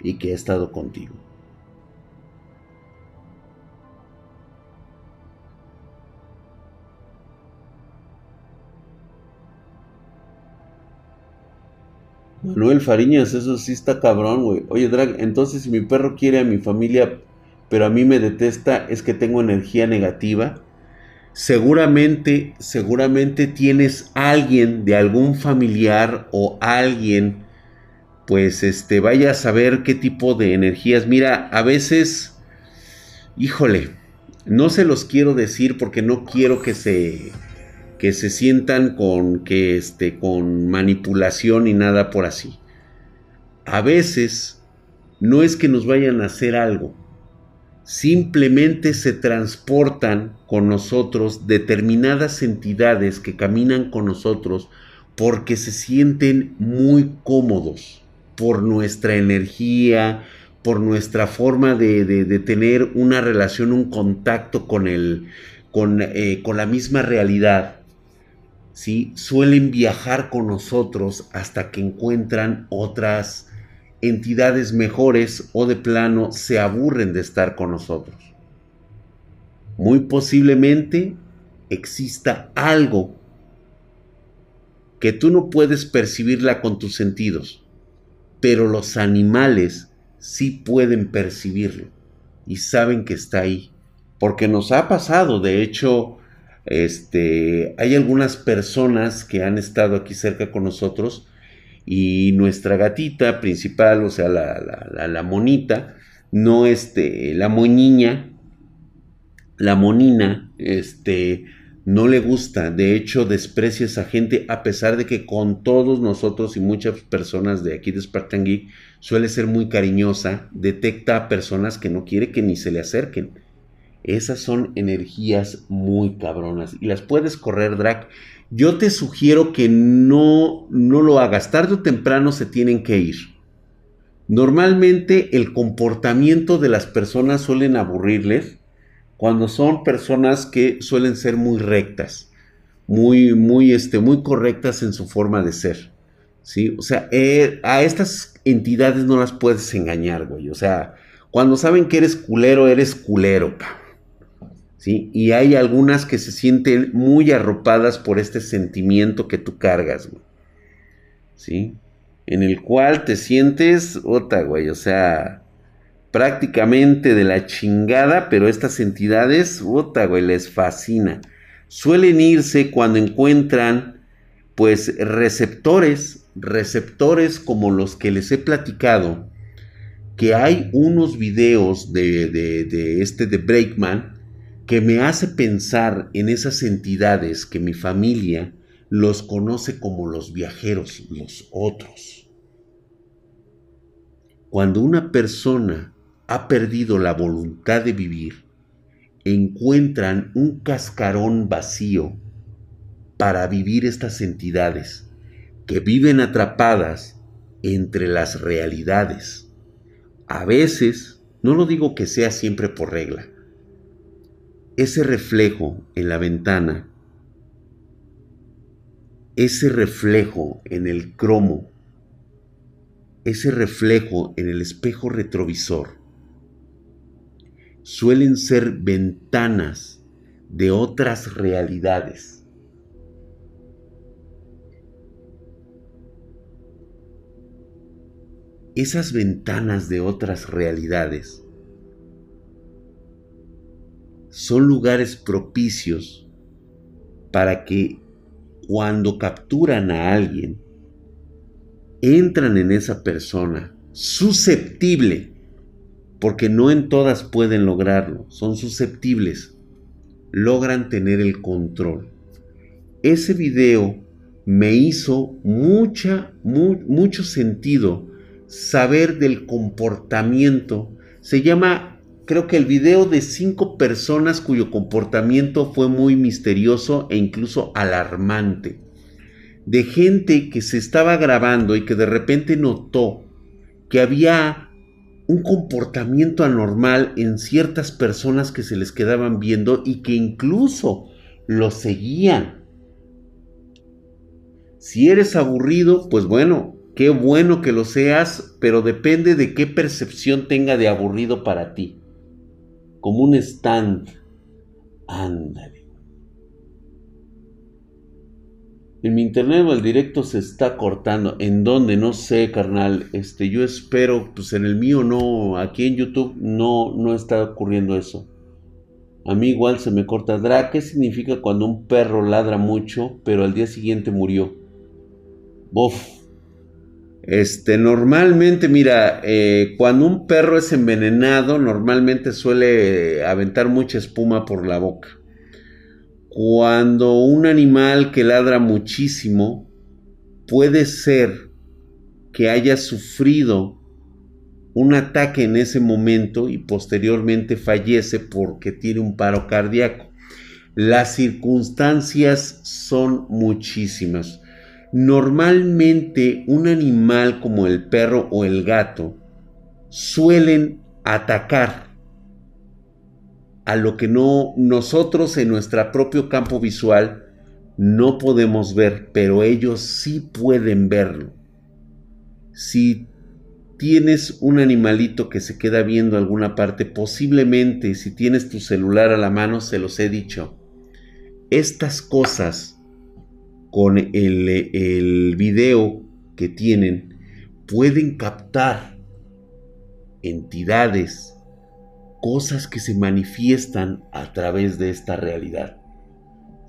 y que ha estado contigo. Manuel Fariñas, eso sí está cabrón, güey. Oye, Drag, entonces si mi perro quiere a mi familia, pero a mí me detesta, es que tengo energía negativa. Seguramente, seguramente tienes alguien de algún familiar o alguien, pues este, vaya a saber qué tipo de energías. Mira, a veces, híjole, no se los quiero decir porque no quiero que se que se sientan con que este con manipulación y nada por así. A veces no es que nos vayan a hacer algo, simplemente se transportan con nosotros determinadas entidades que caminan con nosotros porque se sienten muy cómodos por nuestra energía, por nuestra forma de, tener una relación, un contacto con, el, con, eh, con la misma realidad suelen viajar con nosotros hasta que encuentran otras entidades mejores o de plano se aburren de estar con nosotros. Muy posiblemente exista algo que tú no puedes percibirla con tus sentidos, pero los animales sí pueden percibirlo y saben que está ahí, porque nos ha pasado, de hecho, este, hay algunas personas que han estado aquí cerca con nosotros y nuestra gatita principal, o sea, la, monita, no este, la moñiña, la monina, este, no le gusta, de hecho desprecia a esa gente, a pesar de que con todos nosotros y muchas personas de aquí de Spartan suele ser muy cariñosa, detecta a personas que no quiere que ni se le acerquen esas son energías muy cabronas y las puedes correr, Drac. Yo te sugiero que no, no lo hagas. Tarde o temprano se tienen que ir. Normalmente el comportamiento de las personas suelen aburrirles cuando son personas que suelen ser muy rectas, muy, muy, este, muy correctas en su forma de ser. ¿sí? O sea, eh, a estas entidades no las puedes engañar, güey. O sea, cuando saben que eres culero, eres culero, Y hay algunas que se sienten muy arropadas por este sentimiento que tú cargas. ¿Sí? En el cual te sientes, otra, güey, o sea, prácticamente de la chingada, pero estas entidades, otra, güey, les fascina. Suelen irse cuando encuentran, pues, receptores, receptores como los que les he platicado, que hay unos videos de, de, de este de Breakman, que me hace pensar en esas entidades que mi familia los conoce como los viajeros, los otros. Cuando una persona ha perdido la voluntad de vivir, encuentran un cascarón vacío para vivir estas entidades que viven atrapadas entre las realidades. A veces, no lo digo que sea siempre por regla, ese reflejo en la ventana, ese reflejo en el cromo, ese reflejo en el espejo retrovisor, suelen ser ventanas de otras realidades. Esas ventanas de otras realidades son lugares propicios para que cuando capturan a alguien, entran en esa persona susceptible, porque no en todas pueden lograrlo, son susceptibles, logran tener el control. Ese video me hizo mucha, mucho sentido saber del comportamiento. Se llama, creo que el video de cinco personas cuyo comportamiento fue muy misterioso e incluso alarmante. De gente que se estaba grabando y que de repente notó que había un comportamiento anormal en ciertas personas que se les quedaban viendo y que incluso lo seguían. Si eres aburrido, pues bueno, qué bueno que lo seas, pero depende de qué percepción tenga de aburrido para ti. Como un stand. Ándale. En mi internet o el directo se está cortando. ¿En dónde? No sé, carnal. Este, yo espero, pues en el mío no, aquí en YouTube no, no está ocurriendo eso. A mí igual se me corta. Dra, ¿qué significa cuando un perro ladra mucho, pero al día siguiente murió? Bof. Este, normalmente, mira, eh, cuando un perro es envenenado, normalmente suele aventar mucha espuma por la boca. Cuando un animal que ladra muchísimo puede ser que haya sufrido un ataque en ese momento y posteriormente fallece porque tiene un paro cardíaco. Las circunstancias son muchísimas. Normalmente un animal como el perro o el gato suelen atacar a lo que no nosotros en nuestro propio campo visual no podemos ver, pero ellos sí pueden verlo. Si tienes un animalito que se queda viendo alguna parte, posiblemente si tienes tu celular a la mano, se los he dicho, estas cosas con el, el video que tienen pueden captar entidades, cosas que se manifiestan a través de esta realidad.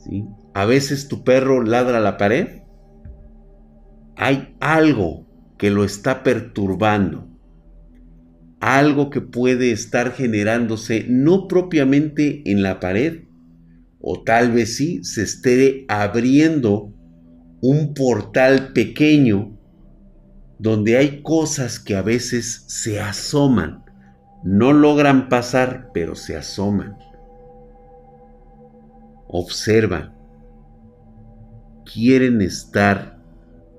¿sí? A veces tu perro ladra a la pared. Hay algo que lo está perturbando. Algo que puede estar generándose no propiamente en la pared, o tal vez sí se esté abriendo un portal pequeño donde hay cosas que a veces se asoman no logran pasar, pero se asoman. Observan. Quieren estar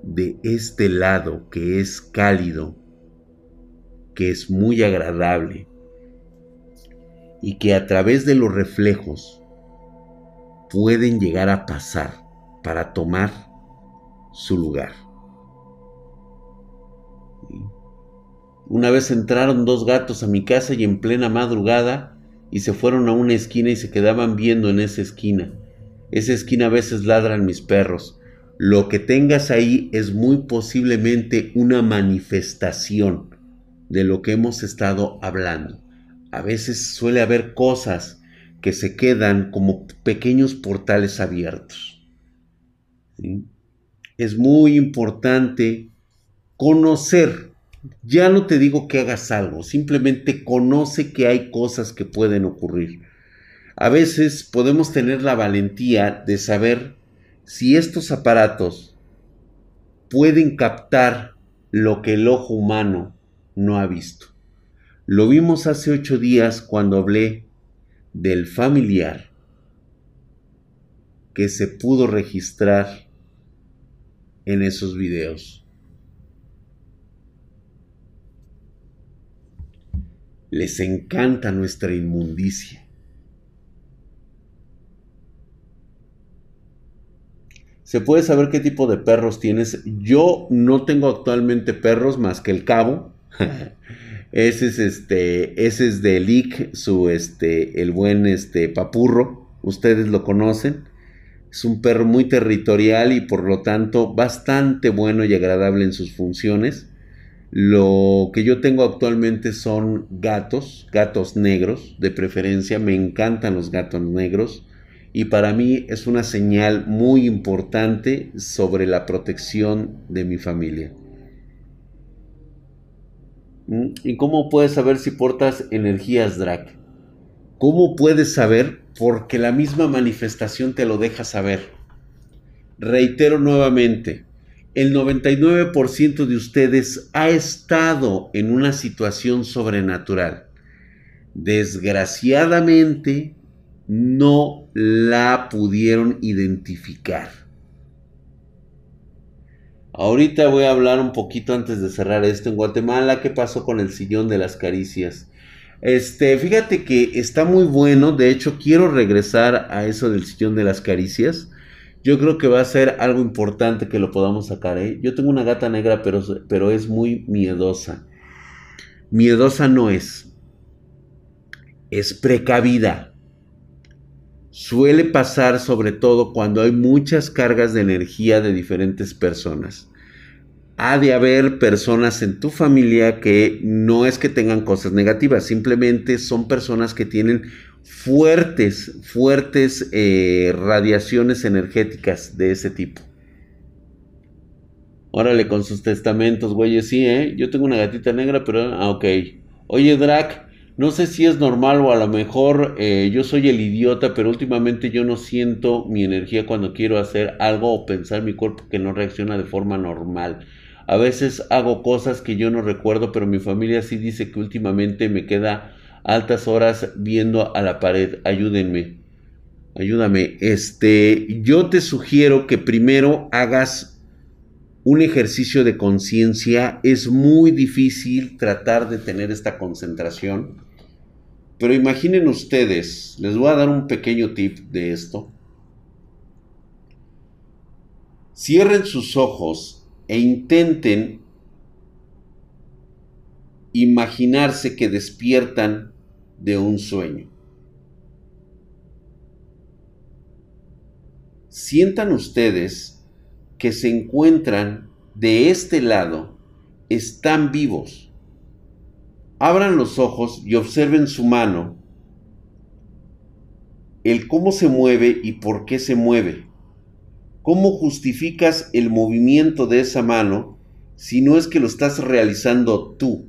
de este lado que es cálido, que es muy agradable y que a través de los reflejos pueden llegar a pasar para tomar su lugar. Una vez entraron dos gatos a mi casa y en plena madrugada y se fueron a una esquina y se quedaban viendo en esa esquina. Esa esquina a veces ladran mis perros. Lo que tengas ahí es muy posiblemente una manifestación de lo que hemos estado hablando. A veces suele haber cosas que se quedan como pequeños portales abiertos. Es muy importante conocer ya no te digo que hagas algo, simplemente conoce que hay cosas que pueden ocurrir. A veces podemos tener la valentía de saber si estos aparatos pueden captar lo que el ojo humano no ha visto. Lo vimos hace ocho días cuando hablé del familiar que se pudo registrar en esos videos. Les encanta nuestra inmundicia. ¿Se puede saber qué tipo de perros tienes? Yo no tengo actualmente perros más que el cabo. (laughs) ese es este, ese es de Lick, su este, el buen este papurro. Ustedes lo conocen. Es un perro muy territorial y por lo tanto bastante bueno y agradable en sus funciones. Lo que yo tengo actualmente son gatos, gatos negros, de preferencia, me encantan los gatos negros y para mí es una señal muy importante sobre la protección de mi familia. ¿Y cómo puedes saber si portas energías drag? ¿Cómo puedes saber? Porque la misma manifestación te lo deja saber. reitero nuevamente, el 99% de ustedes ha estado en una situación sobrenatural. Desgraciadamente, no la pudieron identificar. Ahorita voy a hablar un poquito antes de cerrar esto en Guatemala. ¿Qué pasó con el sillón de las caricias? Este, fíjate que está muy bueno. De hecho, quiero regresar a eso del sillón de las caricias. Yo creo que va a ser algo importante que lo podamos sacar. ¿eh? Yo tengo una gata negra, pero, pero es muy miedosa. Miedosa no es. Es precavida. Suele pasar sobre todo cuando hay muchas cargas de energía de diferentes personas. Ha de haber personas en tu familia que no es que tengan cosas negativas, simplemente son personas que tienen fuertes, fuertes eh, radiaciones energéticas de ese tipo. Órale con sus testamentos, güeyes, sí, ¿eh? Yo tengo una gatita negra, pero... Ah, ok. Oye, Drac, no sé si es normal o a lo mejor eh, yo soy el idiota, pero últimamente yo no siento mi energía cuando quiero hacer algo o pensar mi cuerpo que no reacciona de forma normal. A veces hago cosas que yo no recuerdo, pero mi familia sí dice que últimamente me queda altas horas viendo a la pared. Ayúdenme. Ayúdame. Este, yo te sugiero que primero hagas un ejercicio de conciencia. Es muy difícil tratar de tener esta concentración. Pero imaginen ustedes, les voy a dar un pequeño tip de esto. Cierren sus ojos e intenten imaginarse que despiertan de un sueño. Sientan ustedes que se encuentran de este lado están vivos. Abran los ojos y observen su mano, el cómo se mueve y por qué se mueve. ¿Cómo justificas el movimiento de esa mano si no es que lo estás realizando tú,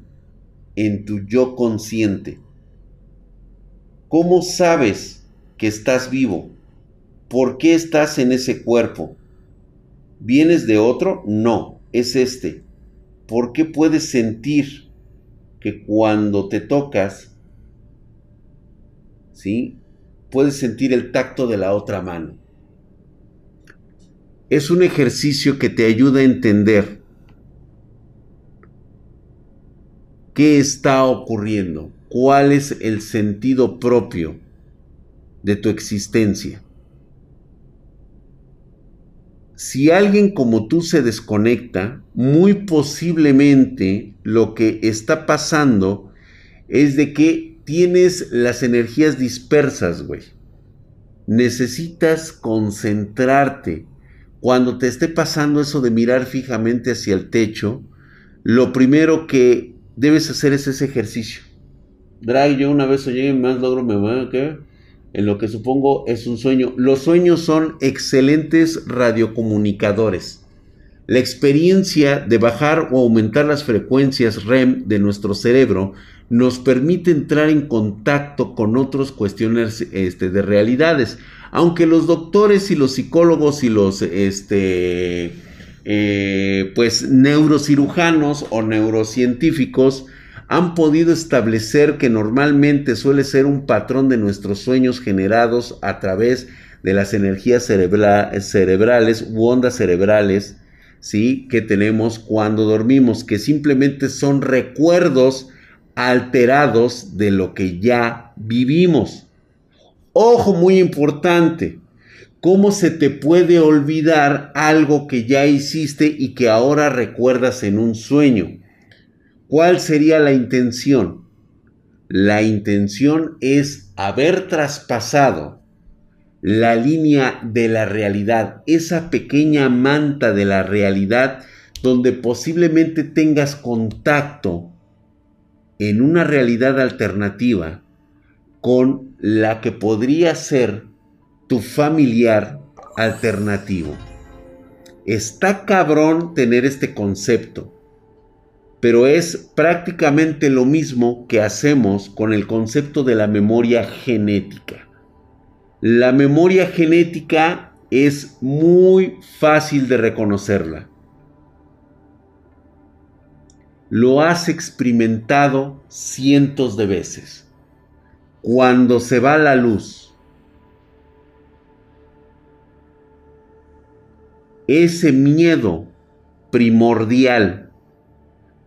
en tu yo consciente? ¿Cómo sabes que estás vivo? ¿Por qué estás en ese cuerpo? ¿Vienes de otro? No, es este. ¿Por qué puedes sentir que cuando te tocas, ¿sí? Puedes sentir el tacto de la otra mano. Es un ejercicio que te ayuda a entender qué está ocurriendo, cuál es el sentido propio de tu existencia si alguien como tú se desconecta, muy posiblemente lo que está pasando es de que tienes las energías dispersas, güey. Necesitas concentrarte. Cuando te esté pasando eso de mirar fijamente hacia el techo, lo primero que debes hacer es ese ejercicio. Drag, yo una vez oye, más logro me voy, ¿qué? En lo que supongo es un sueño. Los sueños son excelentes radiocomunicadores. La experiencia de bajar o aumentar las frecuencias REM de nuestro cerebro nos permite entrar en contacto con otros cuestiones este, de realidades. Aunque los doctores y los psicólogos y los este, eh, pues neurocirujanos o neurocientíficos han podido establecer que normalmente suele ser un patrón de nuestros sueños generados a través de las energías cerebrales u ondas cerebrales, ¿sí? Que tenemos cuando dormimos, que simplemente son recuerdos alterados de lo que ya vivimos. Ojo muy importante, ¿cómo se te puede olvidar algo que ya hiciste y que ahora recuerdas en un sueño? ¿Cuál sería la intención? La intención es haber traspasado la línea de la realidad, esa pequeña manta de la realidad donde posiblemente tengas contacto en una realidad alternativa con la que podría ser tu familiar alternativo. Está cabrón tener este concepto pero es prácticamente lo mismo que hacemos con el concepto de la memoria genética. La memoria genética es muy fácil de reconocerla. Lo has experimentado cientos de veces. Cuando se va la luz, ese miedo primordial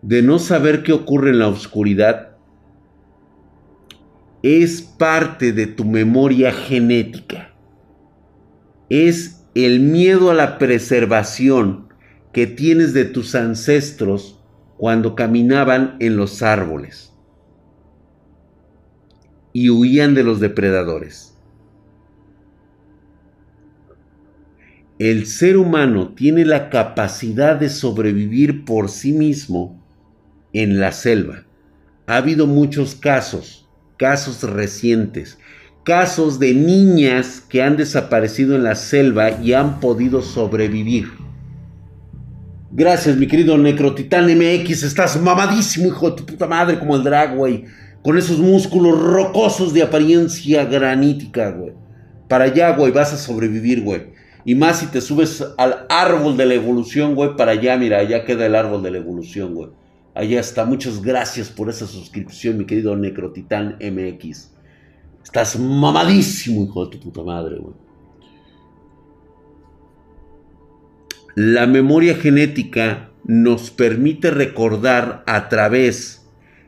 de no saber qué ocurre en la oscuridad es parte de tu memoria genética. Es el miedo a la preservación que tienes de tus ancestros cuando caminaban en los árboles y huían de los depredadores. El ser humano tiene la capacidad de sobrevivir por sí mismo en la selva. Ha habido muchos casos casos recientes, casos de niñas que han desaparecido en la selva y han podido sobrevivir. Gracias, mi querido Necrotitán MX. Estás mamadísimo, hijo de tu puta madre, como el drag, güey. Con esos músculos rocosos de apariencia granítica, güey. Para allá, güey, vas a sobrevivir, güey. Y más si te subes al árbol de la evolución, güey, para allá, mira, allá queda el árbol de la evolución, güey. Allá está. Muchas gracias por esa suscripción, mi querido Necrotitán MX. Estás mamadísimo, hijo de tu puta madre, güey. La memoria genética nos permite recordar a través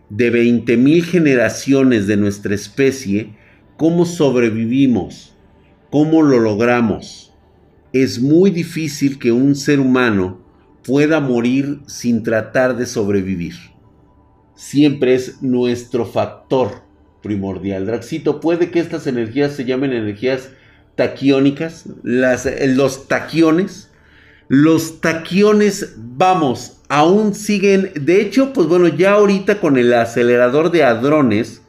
de 20.000 generaciones de nuestra especie cómo sobrevivimos, cómo lo logramos. Es muy difícil que un ser humano pueda morir sin tratar de sobrevivir. Siempre es nuestro factor primordial. Draxito, puede que estas energías se llamen energías taquiónicas, los taquiones. Los taquiones, vamos, aún siguen, de hecho, pues bueno, ya ahorita con el acelerador de hadrones,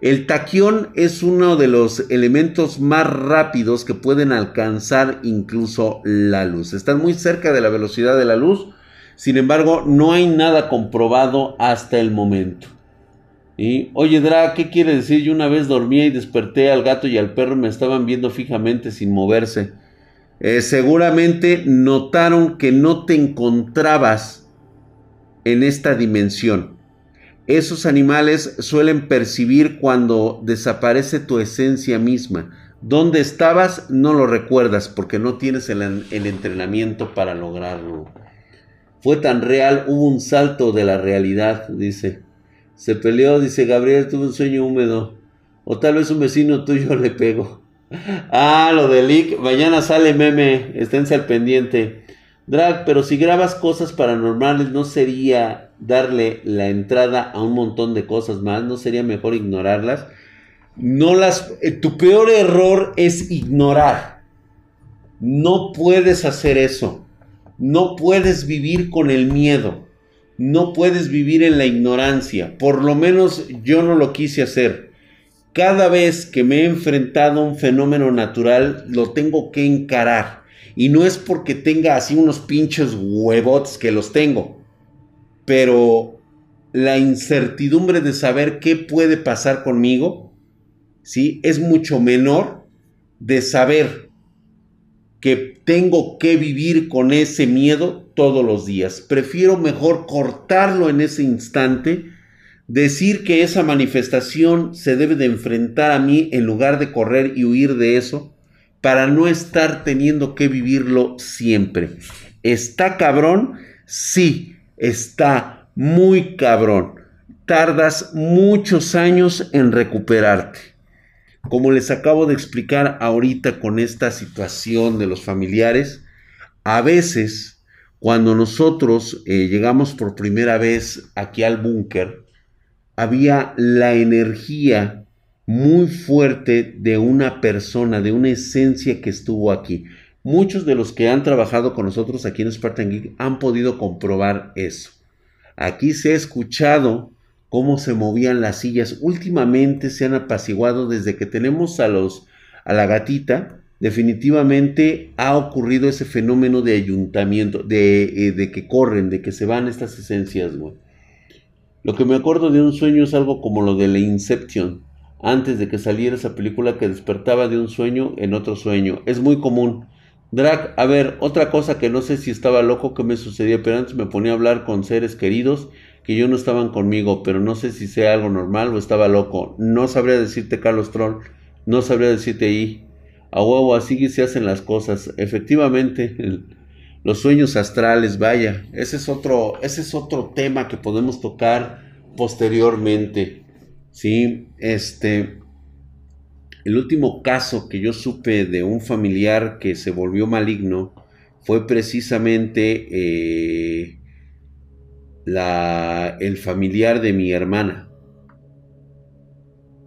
el taquión es uno de los elementos más rápidos que pueden alcanzar incluso la luz. Están muy cerca de la velocidad de la luz, sin embargo, no hay nada comprobado hasta el momento. Y, oye, Dra, ¿qué quiere decir? Yo una vez dormía y desperté al gato y al perro me estaban viendo fijamente sin moverse. Eh, seguramente notaron que no te encontrabas en esta dimensión. Esos animales suelen percibir cuando desaparece tu esencia misma. ¿Dónde estabas? No lo recuerdas porque no tienes el, entrenamiento para lograrlo. Fue tan real, hubo un salto de la realidad, dice. Se peleó, dice Gabriel, tuvo un sueño húmedo. O tal vez un vecino tuyo (laughs) le pegó. Ah, lo de Lick. Mañana sale meme. Esténse al pendiente. Drag, pero si grabas cosas paranormales, ¿no sería darle la entrada a un montón de cosas más? ¿No sería mejor ignorarlas? No las. Eh, tu peor error es ignorar. No puedes hacer eso. No puedes vivir con el miedo. No puedes vivir en la ignorancia. Por lo menos yo no lo quise hacer. Cada vez que me he enfrentado a un fenómeno natural, lo tengo que encarar y no es porque tenga así unos pinches huevots que los tengo. Pero la incertidumbre de saber qué puede pasar conmigo, ¿sí? Es mucho menor de saber que tengo que vivir con ese miedo todos los días. Prefiero mejor cortarlo en ese instante, decir que esa manifestación se debe de enfrentar a mí en lugar de correr y huir de eso para no estar teniendo que vivirlo siempre. ¿Está cabrón? Sí, está muy cabrón. Tardas muchos años en recuperarte. Como les acabo de explicar ahorita con esta situación de los familiares, a veces cuando nosotros eh, llegamos por primera vez aquí al búnker, había la energía muy fuerte de una persona, de una esencia que estuvo aquí. Muchos de los que han trabajado con nosotros aquí en Spartan Geek han podido comprobar eso. Aquí se ha escuchado cómo se movían las sillas. Últimamente se han apaciguado desde que tenemos a los a la gatita. Definitivamente ha ocurrido ese fenómeno de ayuntamiento, de, eh, de que corren, de que se van estas esencias, Lo que me acuerdo de un sueño es algo como lo de la Inception antes de que saliera esa película que despertaba de un sueño en otro sueño. Es muy común. Drag, a ver, otra cosa que no sé si estaba loco que me sucedía, pero antes me ponía a hablar con seres queridos que yo no estaban conmigo, pero no sé si sea algo normal o estaba loco. No sabría decirte, Carlos Troll, no sabría decirte ahí. A huevo, así se hacen las cosas. Efectivamente, los sueños astrales, vaya, ese es otro, ese es otro tema que podemos tocar posteriormente. Sí, este, el último caso que yo supe de un familiar que se volvió maligno fue precisamente eh, la, el familiar de mi hermana.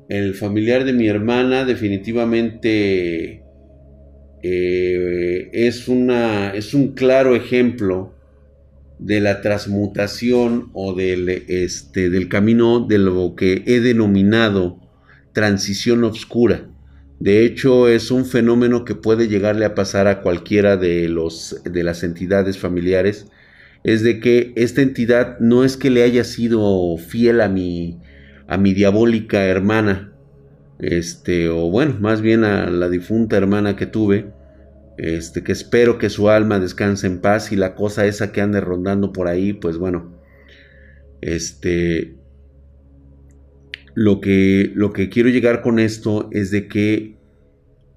El familiar de mi hermana definitivamente eh, es, una, es un claro ejemplo de la transmutación o del, este, del camino de lo que he denominado transición oscura. De hecho, es un fenómeno que puede llegarle a pasar a cualquiera de, los, de las entidades familiares. Es de que esta entidad no es que le haya sido fiel a mi, a mi diabólica hermana, este, o bueno, más bien a la difunta hermana que tuve, este, que espero que su alma descanse en paz y la cosa esa que ande rondando por ahí, pues bueno, este, lo que, lo que quiero llegar con esto es de que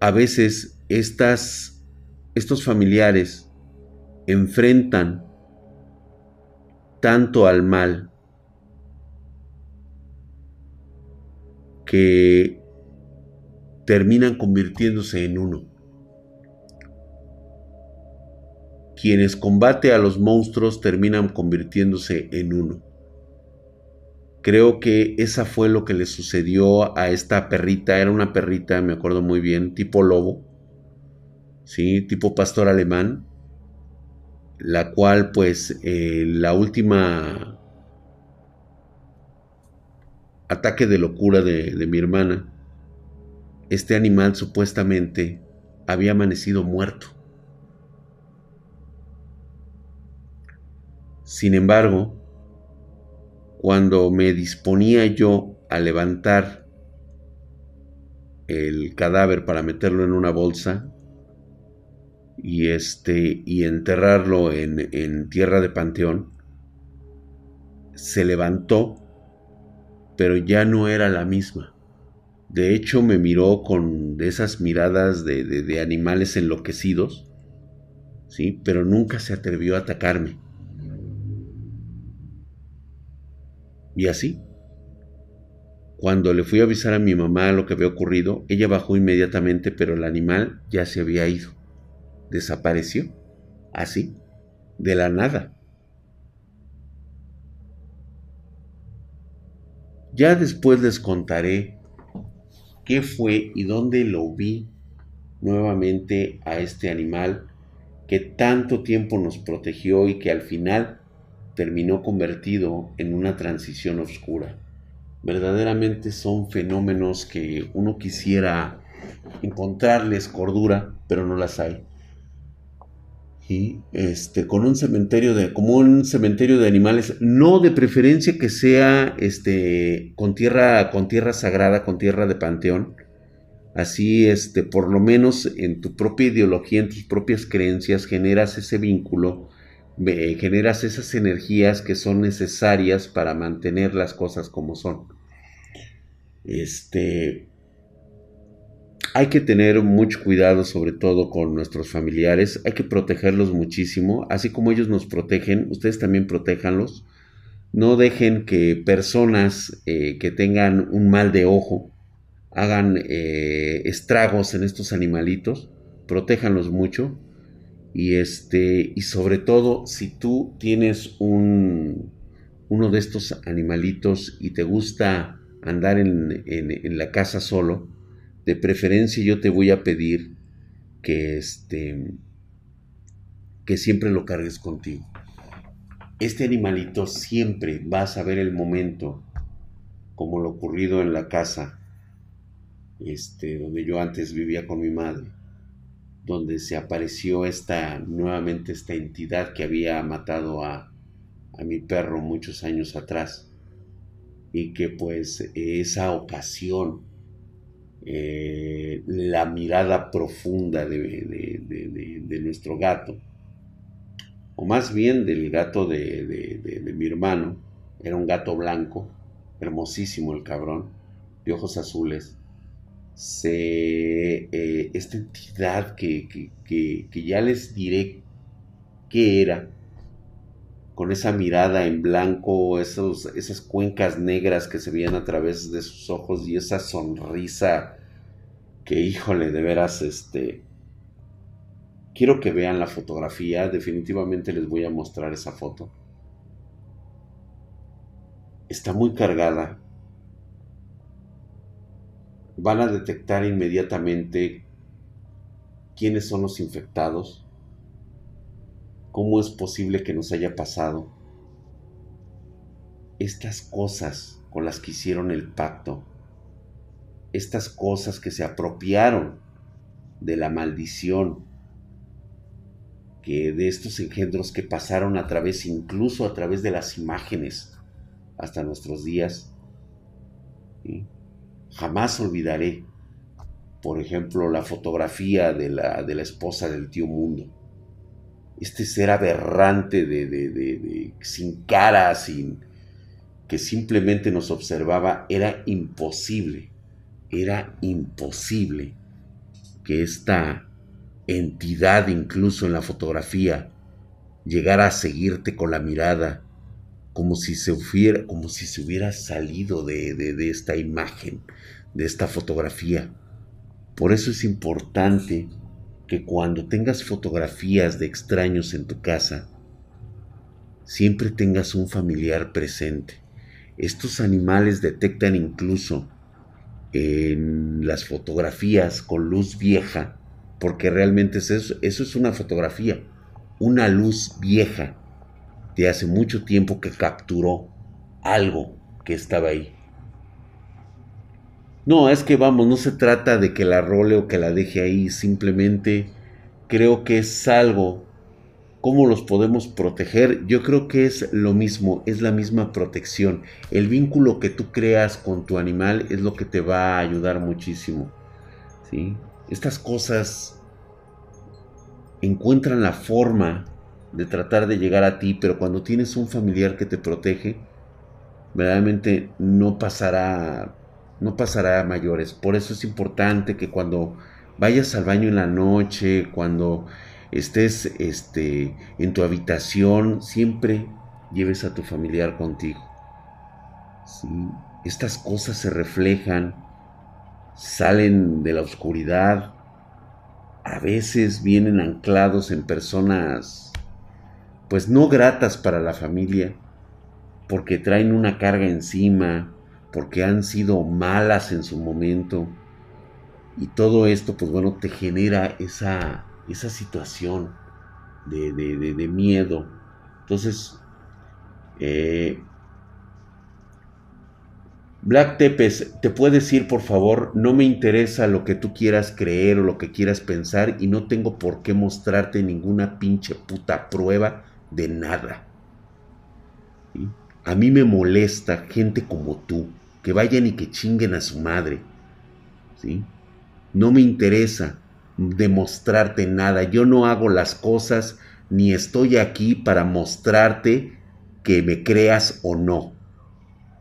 a veces estas, estos familiares enfrentan tanto al mal que terminan convirtiéndose en uno. Quienes combate a los monstruos terminan convirtiéndose en uno. Creo que esa fue lo que le sucedió a esta perrita. Era una perrita, me acuerdo muy bien, tipo lobo. Sí, tipo pastor alemán. La cual, pues, eh, la última ataque de locura de, de mi hermana, este animal supuestamente había amanecido muerto. Sin embargo, cuando me disponía yo a levantar el cadáver para meterlo en una bolsa y este y enterrarlo en, en tierra de panteón se levantó pero ya no era la misma. De hecho me miró con esas miradas de, de, de animales enloquecidos sí pero nunca se atrevió a atacarme Y así, cuando le fui a avisar a mi mamá lo que había ocurrido, ella bajó inmediatamente, pero el animal ya se había ido. Desapareció. Así, de la nada. Ya después les contaré qué fue y dónde lo vi nuevamente a este animal que tanto tiempo nos protegió y que al final terminó convertido en una transición oscura. Verdaderamente son fenómenos que uno quisiera encontrarles cordura, pero no las hay. Y este, con un cementerio de, como un cementerio de animales, no de preferencia que sea este, con tierra, con tierra sagrada, con tierra de panteón. Así, este, por lo menos en tu propia ideología, en tus propias creencias, generas ese vínculo generas esas energías que son necesarias para mantener las cosas como son. Este, hay que tener mucho cuidado sobre todo con nuestros familiares, hay que protegerlos muchísimo, así como ellos nos protegen, ustedes también protéjanlos. No dejen que personas eh, que tengan un mal de ojo hagan eh, estragos en estos animalitos, protéjanlos mucho y este, y sobre todo, si tú tienes un, uno de estos animalitos y te gusta andar en, en, la casa solo, de preferencia yo te voy a pedir que este, que siempre lo cargues contigo. Este animalito siempre va a saber el momento, como lo ocurrido en la casa, este, donde yo antes vivía con mi madre donde se apareció esta nuevamente esta entidad que había matado a, a mi perro muchos años atrás. Y que pues esa ocasión eh, la mirada profunda de, nuestro gato, o más bien del gato de, mi hermano, era un gato blanco, hermosísimo el cabrón, de ojos azules, se, eh, esta entidad que, que ya les diré qué era, con esa mirada en blanco, esos, esas cuencas negras que se veían a través de sus ojos y esa sonrisa que, híjole, de veras, este... Quiero que vean la fotografía, definitivamente les voy a mostrar esa foto. Está muy cargada. Van a detectar inmediatamente quiénes son los infectados ¿Cómo es posible que nos haya pasado? Estas cosas con las que hicieron el pacto, estas cosas que se apropiaron de la maldición, que de estos engendros que pasaron a través, incluso a través de las imágenes, hasta nuestros días. Jamás olvidaré, por ejemplo, la fotografía de la, de la esposa del tío Mundo. Este ser aberrante de, de, sin cara, sin que simplemente nos observaba, era imposible, era imposible que esta entidad, incluso en la fotografía, llegara a seguirte con la mirada, como si se hubiera, como si se hubiera salido de, de esta imagen, de esta fotografía. Por eso es importante que cuando tengas fotografías de extraños en tu casa, siempre tengas un familiar presente. Estos animales detectan incluso en las fotografías con luz vieja, porque realmente eso, eso es una fotografía, una luz vieja de hace mucho tiempo que capturó algo que estaba ahí. No, es que vamos, no se trata de que la role o que la deje ahí, simplemente creo que es algo. ¿Cómo los podemos proteger? Yo creo que es lo mismo, es la misma protección. El vínculo que tú creas con tu animal es lo que te va a ayudar muchísimo. ¿sí? Estas cosas encuentran la forma de tratar de llegar a ti, pero cuando tienes un familiar que te protege, verdaderamente no pasará no pasará a mayores. Por eso es importante que cuando vayas al baño en la noche, cuando estés este, en tu habitación, siempre lleves a tu familiar contigo. Estas cosas se reflejan, salen de la oscuridad, a veces vienen anclados en personas pues no gratas para la familia, porque traen una carga encima, porque han sido malas en su momento. Y todo esto, pues bueno, te genera esa, esa situación de, miedo. Entonces, eh, Black Tepes, ¿te puedes ir por favor? No me interesa lo que tú quieras creer o lo que quieras pensar y no tengo por qué mostrarte ninguna pinche puta prueba de nada. A mí me molesta gente como tú que vayan y que chinguen a su madre. ¿Sí? No me interesa demostrarte nada. Yo no hago las cosas ni estoy aquí para mostrarte que me creas o no.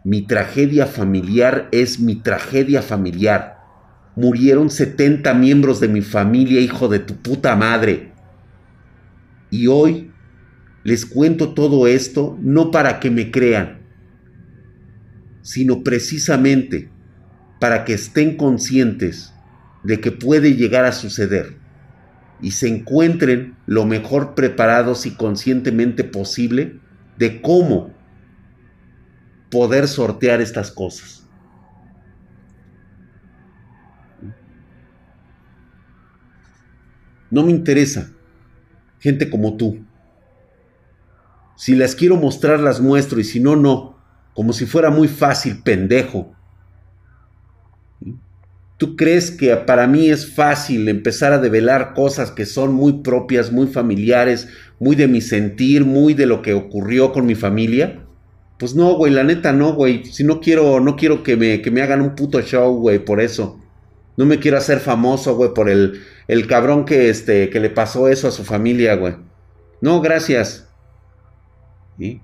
Mi tragedia familiar es mi tragedia familiar. Murieron 70 miembros de mi familia, hijo de tu puta madre. Y hoy les cuento todo esto no para que me crean, sino precisamente para que estén conscientes de que puede llegar a suceder y se encuentren lo mejor preparados y conscientemente posible de cómo poder sortear estas cosas. No me interesa gente como tú. Si las quiero mostrar, las muestro y si no, no como si fuera muy fácil, pendejo. ¿Tú crees que para mí es fácil empezar a develar cosas que son muy propias, muy familiares, muy de mi sentir, muy de lo que ocurrió con mi familia? Pues no, güey, la neta no, güey. Si no quiero, no quiero que me, que me hagan un puto show, güey, por eso. No me quiero hacer famoso, güey, por el, el cabrón que, este, que le pasó eso a su familia, güey. No, gracias. ¿Sí?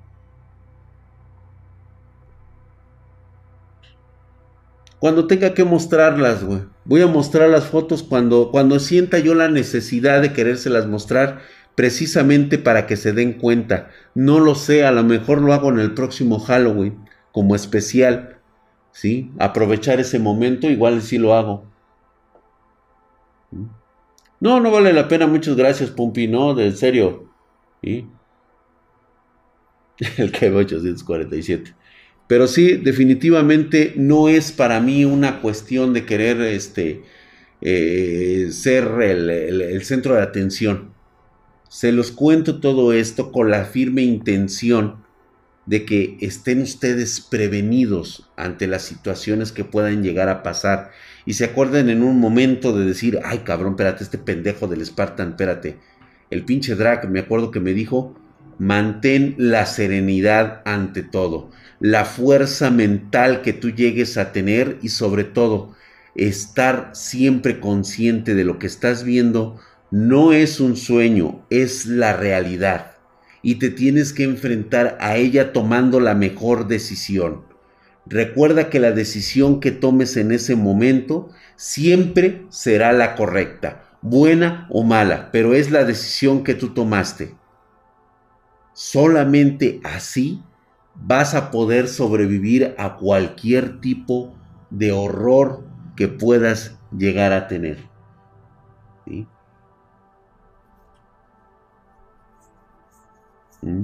Cuando tenga que mostrarlas, güey. Voy a mostrar las fotos cuando, cuando sienta yo la necesidad de querérselas mostrar precisamente para que se den cuenta. No lo sé, a lo mejor lo hago en el próximo Halloween como especial. ¿Sí? Aprovechar ese momento, igual sí lo hago. No, no vale la pena, muchas gracias, Pumpi, no, de serio. (laughs) El que 847. Pero sí, definitivamente no es para mí una cuestión de querer este, eh, ser el, centro de atención. Se los cuento todo esto con la firme intención de que estén ustedes prevenidos ante las situaciones que puedan llegar a pasar y se acuerden en un momento de decir, ay cabrón, espérate, este pendejo del Spartan, espérate. El pinche Drag, me acuerdo que me dijo, mantén la serenidad ante todo la fuerza mental que tú llegues a tener y sobre todo estar siempre consciente de lo que estás viendo no es un sueño, es la realidad y te tienes que enfrentar a ella tomando la mejor decisión. Recuerda que la decisión que tomes en ese momento siempre será la correcta, buena o mala, pero es la decisión que tú tomaste. Solamente así vas a poder sobrevivir a cualquier tipo de horror que puedas llegar a tener. ¿Sí? ¿Mm?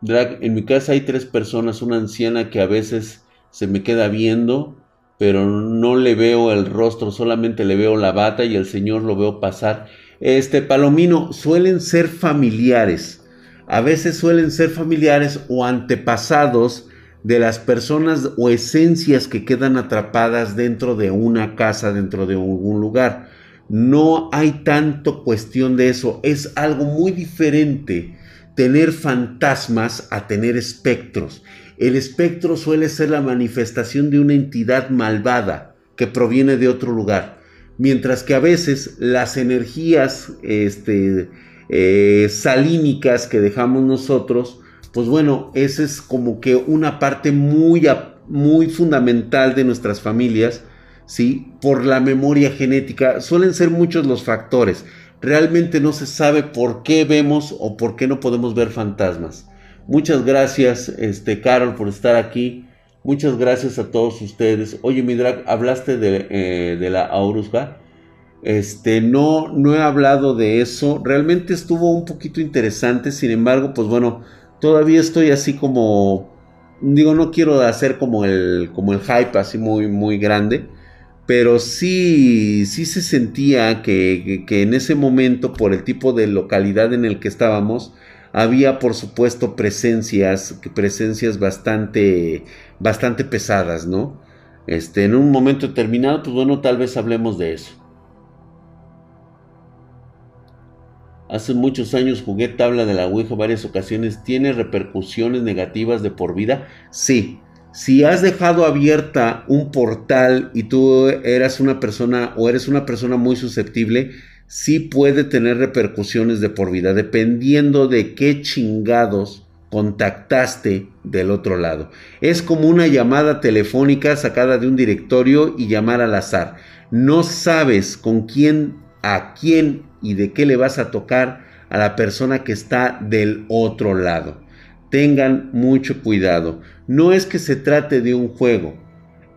Drag, en mi casa hay tres personas, una anciana que a veces se me queda viendo, pero no le veo el rostro, solamente le veo la bata y el señor lo veo pasar este Palomino, suelen ser familiares. A veces suelen ser familiares o antepasados de las personas o esencias que quedan atrapadas dentro de una casa, dentro de algún lugar. No hay tanto cuestión de eso. Es algo muy diferente tener fantasmas a tener espectros. El espectro suele ser la manifestación de una entidad malvada que proviene de otro lugar mientras que a veces las energías este, eh, salínicas que dejamos nosotros, pues bueno, esa es como que una parte muy, muy fundamental de nuestras familias, ¿sí? Por la memoria genética, suelen ser muchos los factores. Realmente no se sabe por qué vemos o por qué no podemos ver fantasmas. Muchas gracias, este, Carol, por estar aquí. Muchas gracias a todos ustedes. Oye, mi drag, hablaste de, eh, la Aurusga. Este, no, no he hablado de eso. Realmente estuvo un poquito interesante. Sin embargo, pues bueno, todavía estoy así como. Digo, no quiero hacer como el, como el hype así muy, muy grande. Pero sí, sí se sentía que, que en ese momento, por el tipo de localidad en el que estábamos, había por supuesto presencias, presencias bastante, bastante pesadas, ¿no? Este, en un momento determinado, pues bueno, tal vez hablemos de eso. Hace muchos años jugué tabla de la Ouija varias ocasiones. ¿Tiene repercusiones negativas de por vida? Sí. Si has dejado abierta un portal y tú eras una persona o eres una persona muy susceptible, sí puede tener repercusiones de por vida, dependiendo de qué chingados contactaste del otro lado. Es como una llamada telefónica sacada de un directorio y llamar al azar. No sabes con quién, a quién y de qué le vas a tocar a la persona que está del otro lado. Tengan mucho cuidado. No es que se trate de un juego.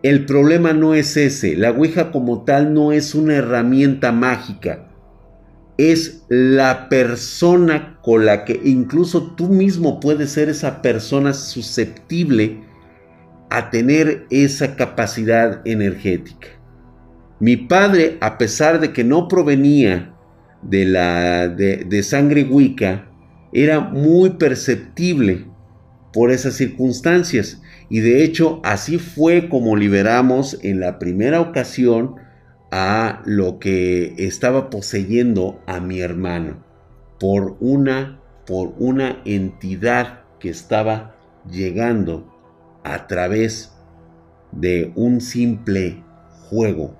El problema no es ese. La Ouija como tal no es una herramienta mágica es la persona con la que incluso tú mismo puedes ser esa persona susceptible a tener esa capacidad energética. Mi padre, a pesar de que no provenía de la de, sangre wicca, era muy perceptible por esas circunstancias. Y de hecho, así fue como liberamos en la primera ocasión a lo que estaba poseyendo a mi hermano por una por una entidad que estaba llegando a través de un simple juego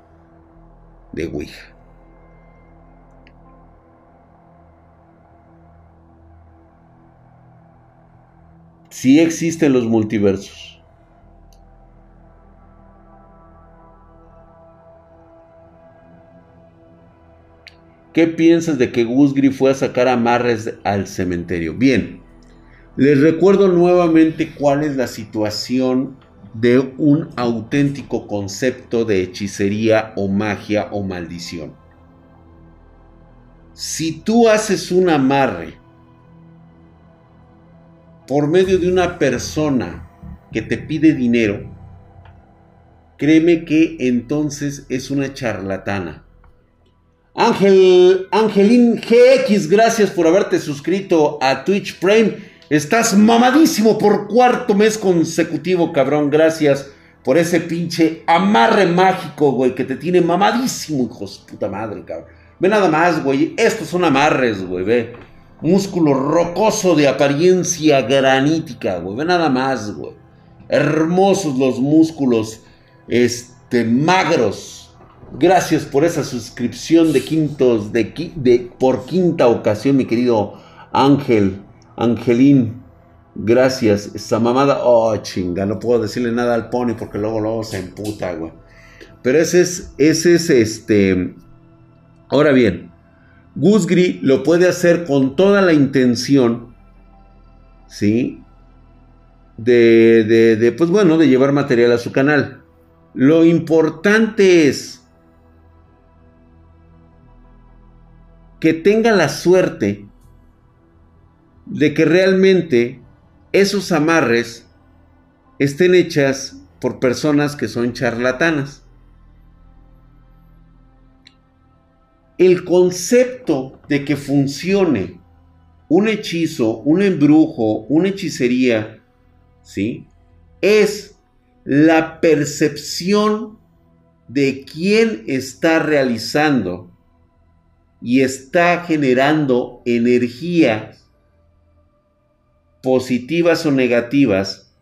de Ouija. Sí existen los multiversos. ¿Qué piensas de que Gusgri fue a sacar amarres al cementerio? Bien, les recuerdo nuevamente cuál es la situación de un auténtico concepto de hechicería o magia o maldición. Si tú haces un amarre por medio de una persona que te pide dinero, créeme que entonces es una charlatana. Ángel, Angelín GX, gracias por haberte suscrito a Twitch Prime. Estás mamadísimo por cuarto mes consecutivo, cabrón. Gracias por ese pinche amarre mágico, güey, que te tiene mamadísimo, hijos puta madre, cabrón. Ve nada más, güey. Estos son amarres, güey, ve. Músculo rocoso de apariencia granítica, güey. Ve nada más, güey. Hermosos los músculos, este, magros Gracias por esa suscripción de quintos, de, por quinta ocasión, mi querido Ángel, Angelín. Gracias. Esa mamada, oh chinga, no puedo decirle nada al pony porque luego, luego se emputa, güey. Pero ese es, ese es este. Ahora bien, Gusgri lo puede hacer con toda la intención, ¿sí? De, de, de, pues bueno, de llevar material a su canal. Lo importante es que tenga la suerte de que realmente esos amarres estén hechas por personas que son charlatanas. El concepto de que funcione un hechizo, un embrujo, una hechicería, ¿sí? Es la percepción de quién está realizando y está generando energías positivas o negativas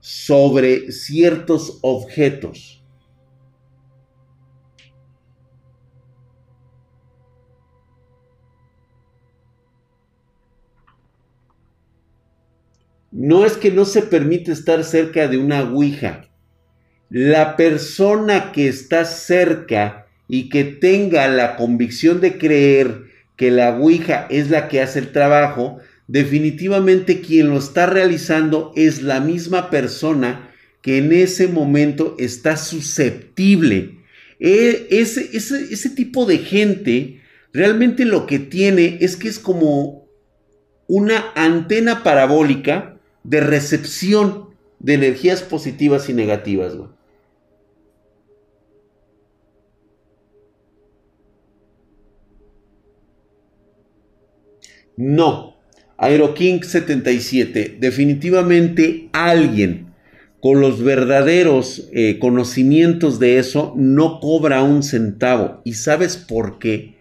sobre ciertos objetos. No es que no se permite estar cerca de una Ouija. La persona que está cerca y que tenga la convicción de creer que la Ouija es la que hace el trabajo, definitivamente quien lo está realizando es la misma persona que en ese momento está susceptible. E, ese, ese, ese tipo de gente realmente lo que tiene es que es como una antena parabólica de recepción de energías positivas y negativas. No. AeroKing 77. Definitivamente alguien con los verdaderos eh, conocimientos de eso no cobra un centavo. ¿Y sabes por qué?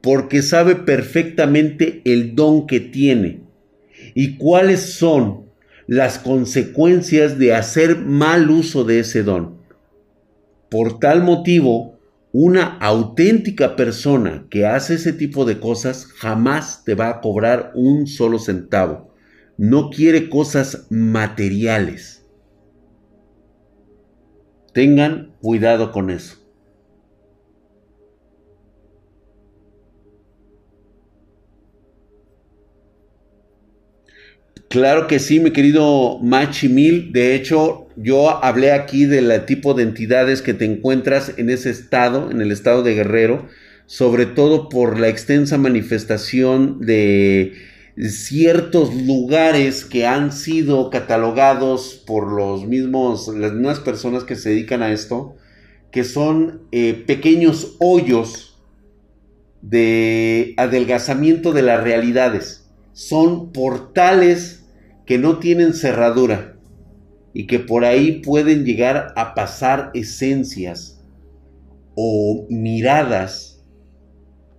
Porque sabe perfectamente el don que tiene y cuáles son las consecuencias de hacer mal uso de ese don. Por tal motivo, una auténtica persona que hace ese tipo de cosas jamás te va a cobrar un solo centavo. No quiere cosas materiales. Tengan cuidado con eso. Claro que sí, mi querido Machi Mil. De hecho, yo hablé aquí del tipo de entidades que te encuentras en ese estado, en el estado de Guerrero, sobre todo por la extensa manifestación de ciertos lugares que han sido catalogados por los mismos, las mismas personas que se dedican a esto, que son eh, pequeños hoyos de adelgazamiento de las realidades son portales que no tienen cerradura y que por ahí pueden llegar a pasar esencias o miradas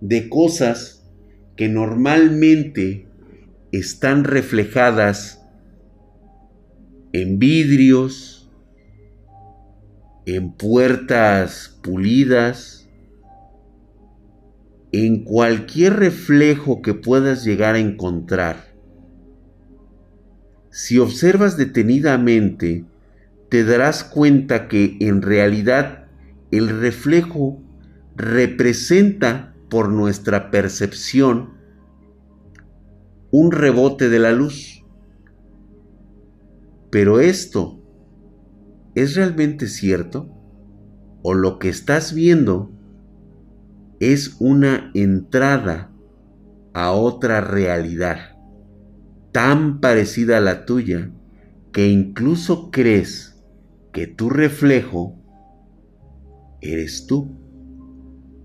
de cosas que normalmente están reflejadas en vidrios, en puertas pulidas, en cualquier reflejo que puedas llegar a encontrar. Si observas detenidamente, te darás cuenta que en realidad el reflejo representa por nuestra percepción un rebote de la luz. Pero esto, ¿es realmente cierto? ¿O lo que estás viendo es una entrada a otra realidad tan parecida a la tuya que incluso crees que tu reflejo eres tú,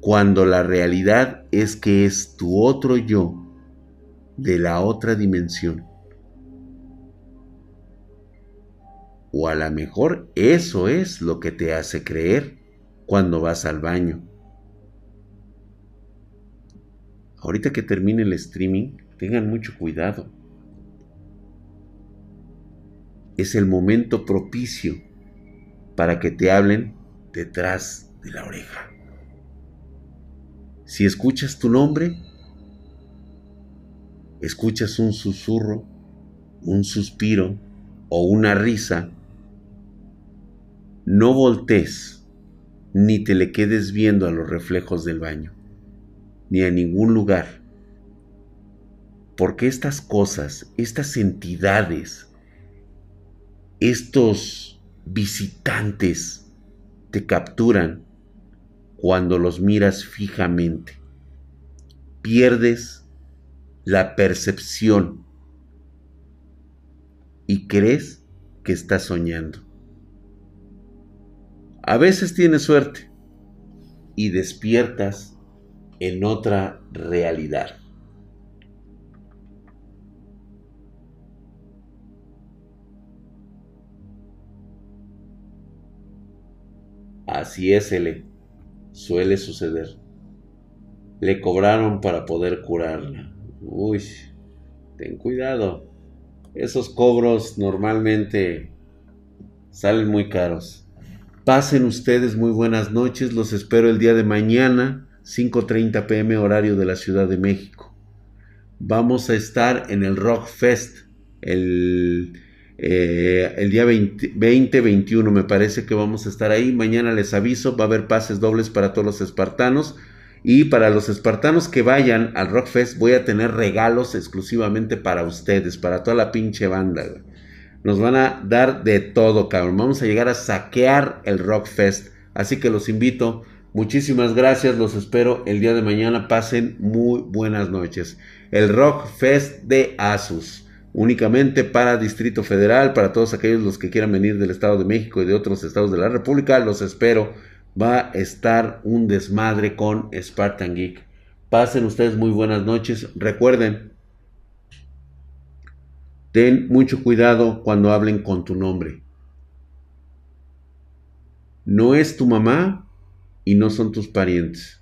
cuando la realidad es que es tu otro yo de la otra dimensión. O a lo mejor eso es lo que te hace creer cuando vas al baño. Ahorita que termine el streaming, tengan mucho cuidado. Es el momento propicio para que te hablen detrás de la oreja. Si escuchas tu nombre, escuchas un susurro, un suspiro o una risa, no voltees ni te le quedes viendo a los reflejos del baño, ni a ningún lugar. Porque estas cosas, estas entidades, estos visitantes te capturan cuando los miras fijamente. Pierdes la percepción y crees que estás soñando. A veces tienes suerte y despiertas en otra realidad. Así es, L. Suele suceder. Le cobraron para poder curarla. Uy, ten cuidado. Esos cobros normalmente salen muy caros. Pasen ustedes muy buenas noches. Los espero el día de mañana, 5.30 pm horario de la Ciudad de México. Vamos a estar en el Rock Fest el eh, el día 20-21 me parece que vamos a estar ahí. Mañana les aviso, va a haber pases dobles para todos los espartanos. Y para los espartanos que vayan al Rockfest voy a tener regalos exclusivamente para ustedes, para toda la pinche banda. Nos van a dar de todo, cabrón. Vamos a llegar a saquear el Rockfest. Así que los invito. Muchísimas gracias. Los espero el día de mañana. Pasen muy buenas noches. El Rockfest de Asus únicamente para Distrito Federal, para todos aquellos los que quieran venir del Estado de México y de otros estados de la República, los espero. Va a estar un desmadre con Spartan Geek. Pasen ustedes muy buenas noches. Recuerden, ten mucho cuidado cuando hablen con tu nombre. No es tu mamá y no son tus parientes.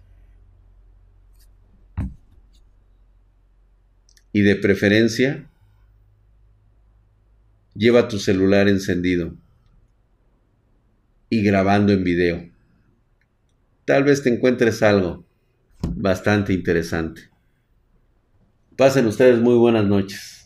Y de preferencia, Lleva tu celular encendido y grabando en video. Tal vez te encuentres algo bastante interesante. Pasen ustedes muy buenas noches.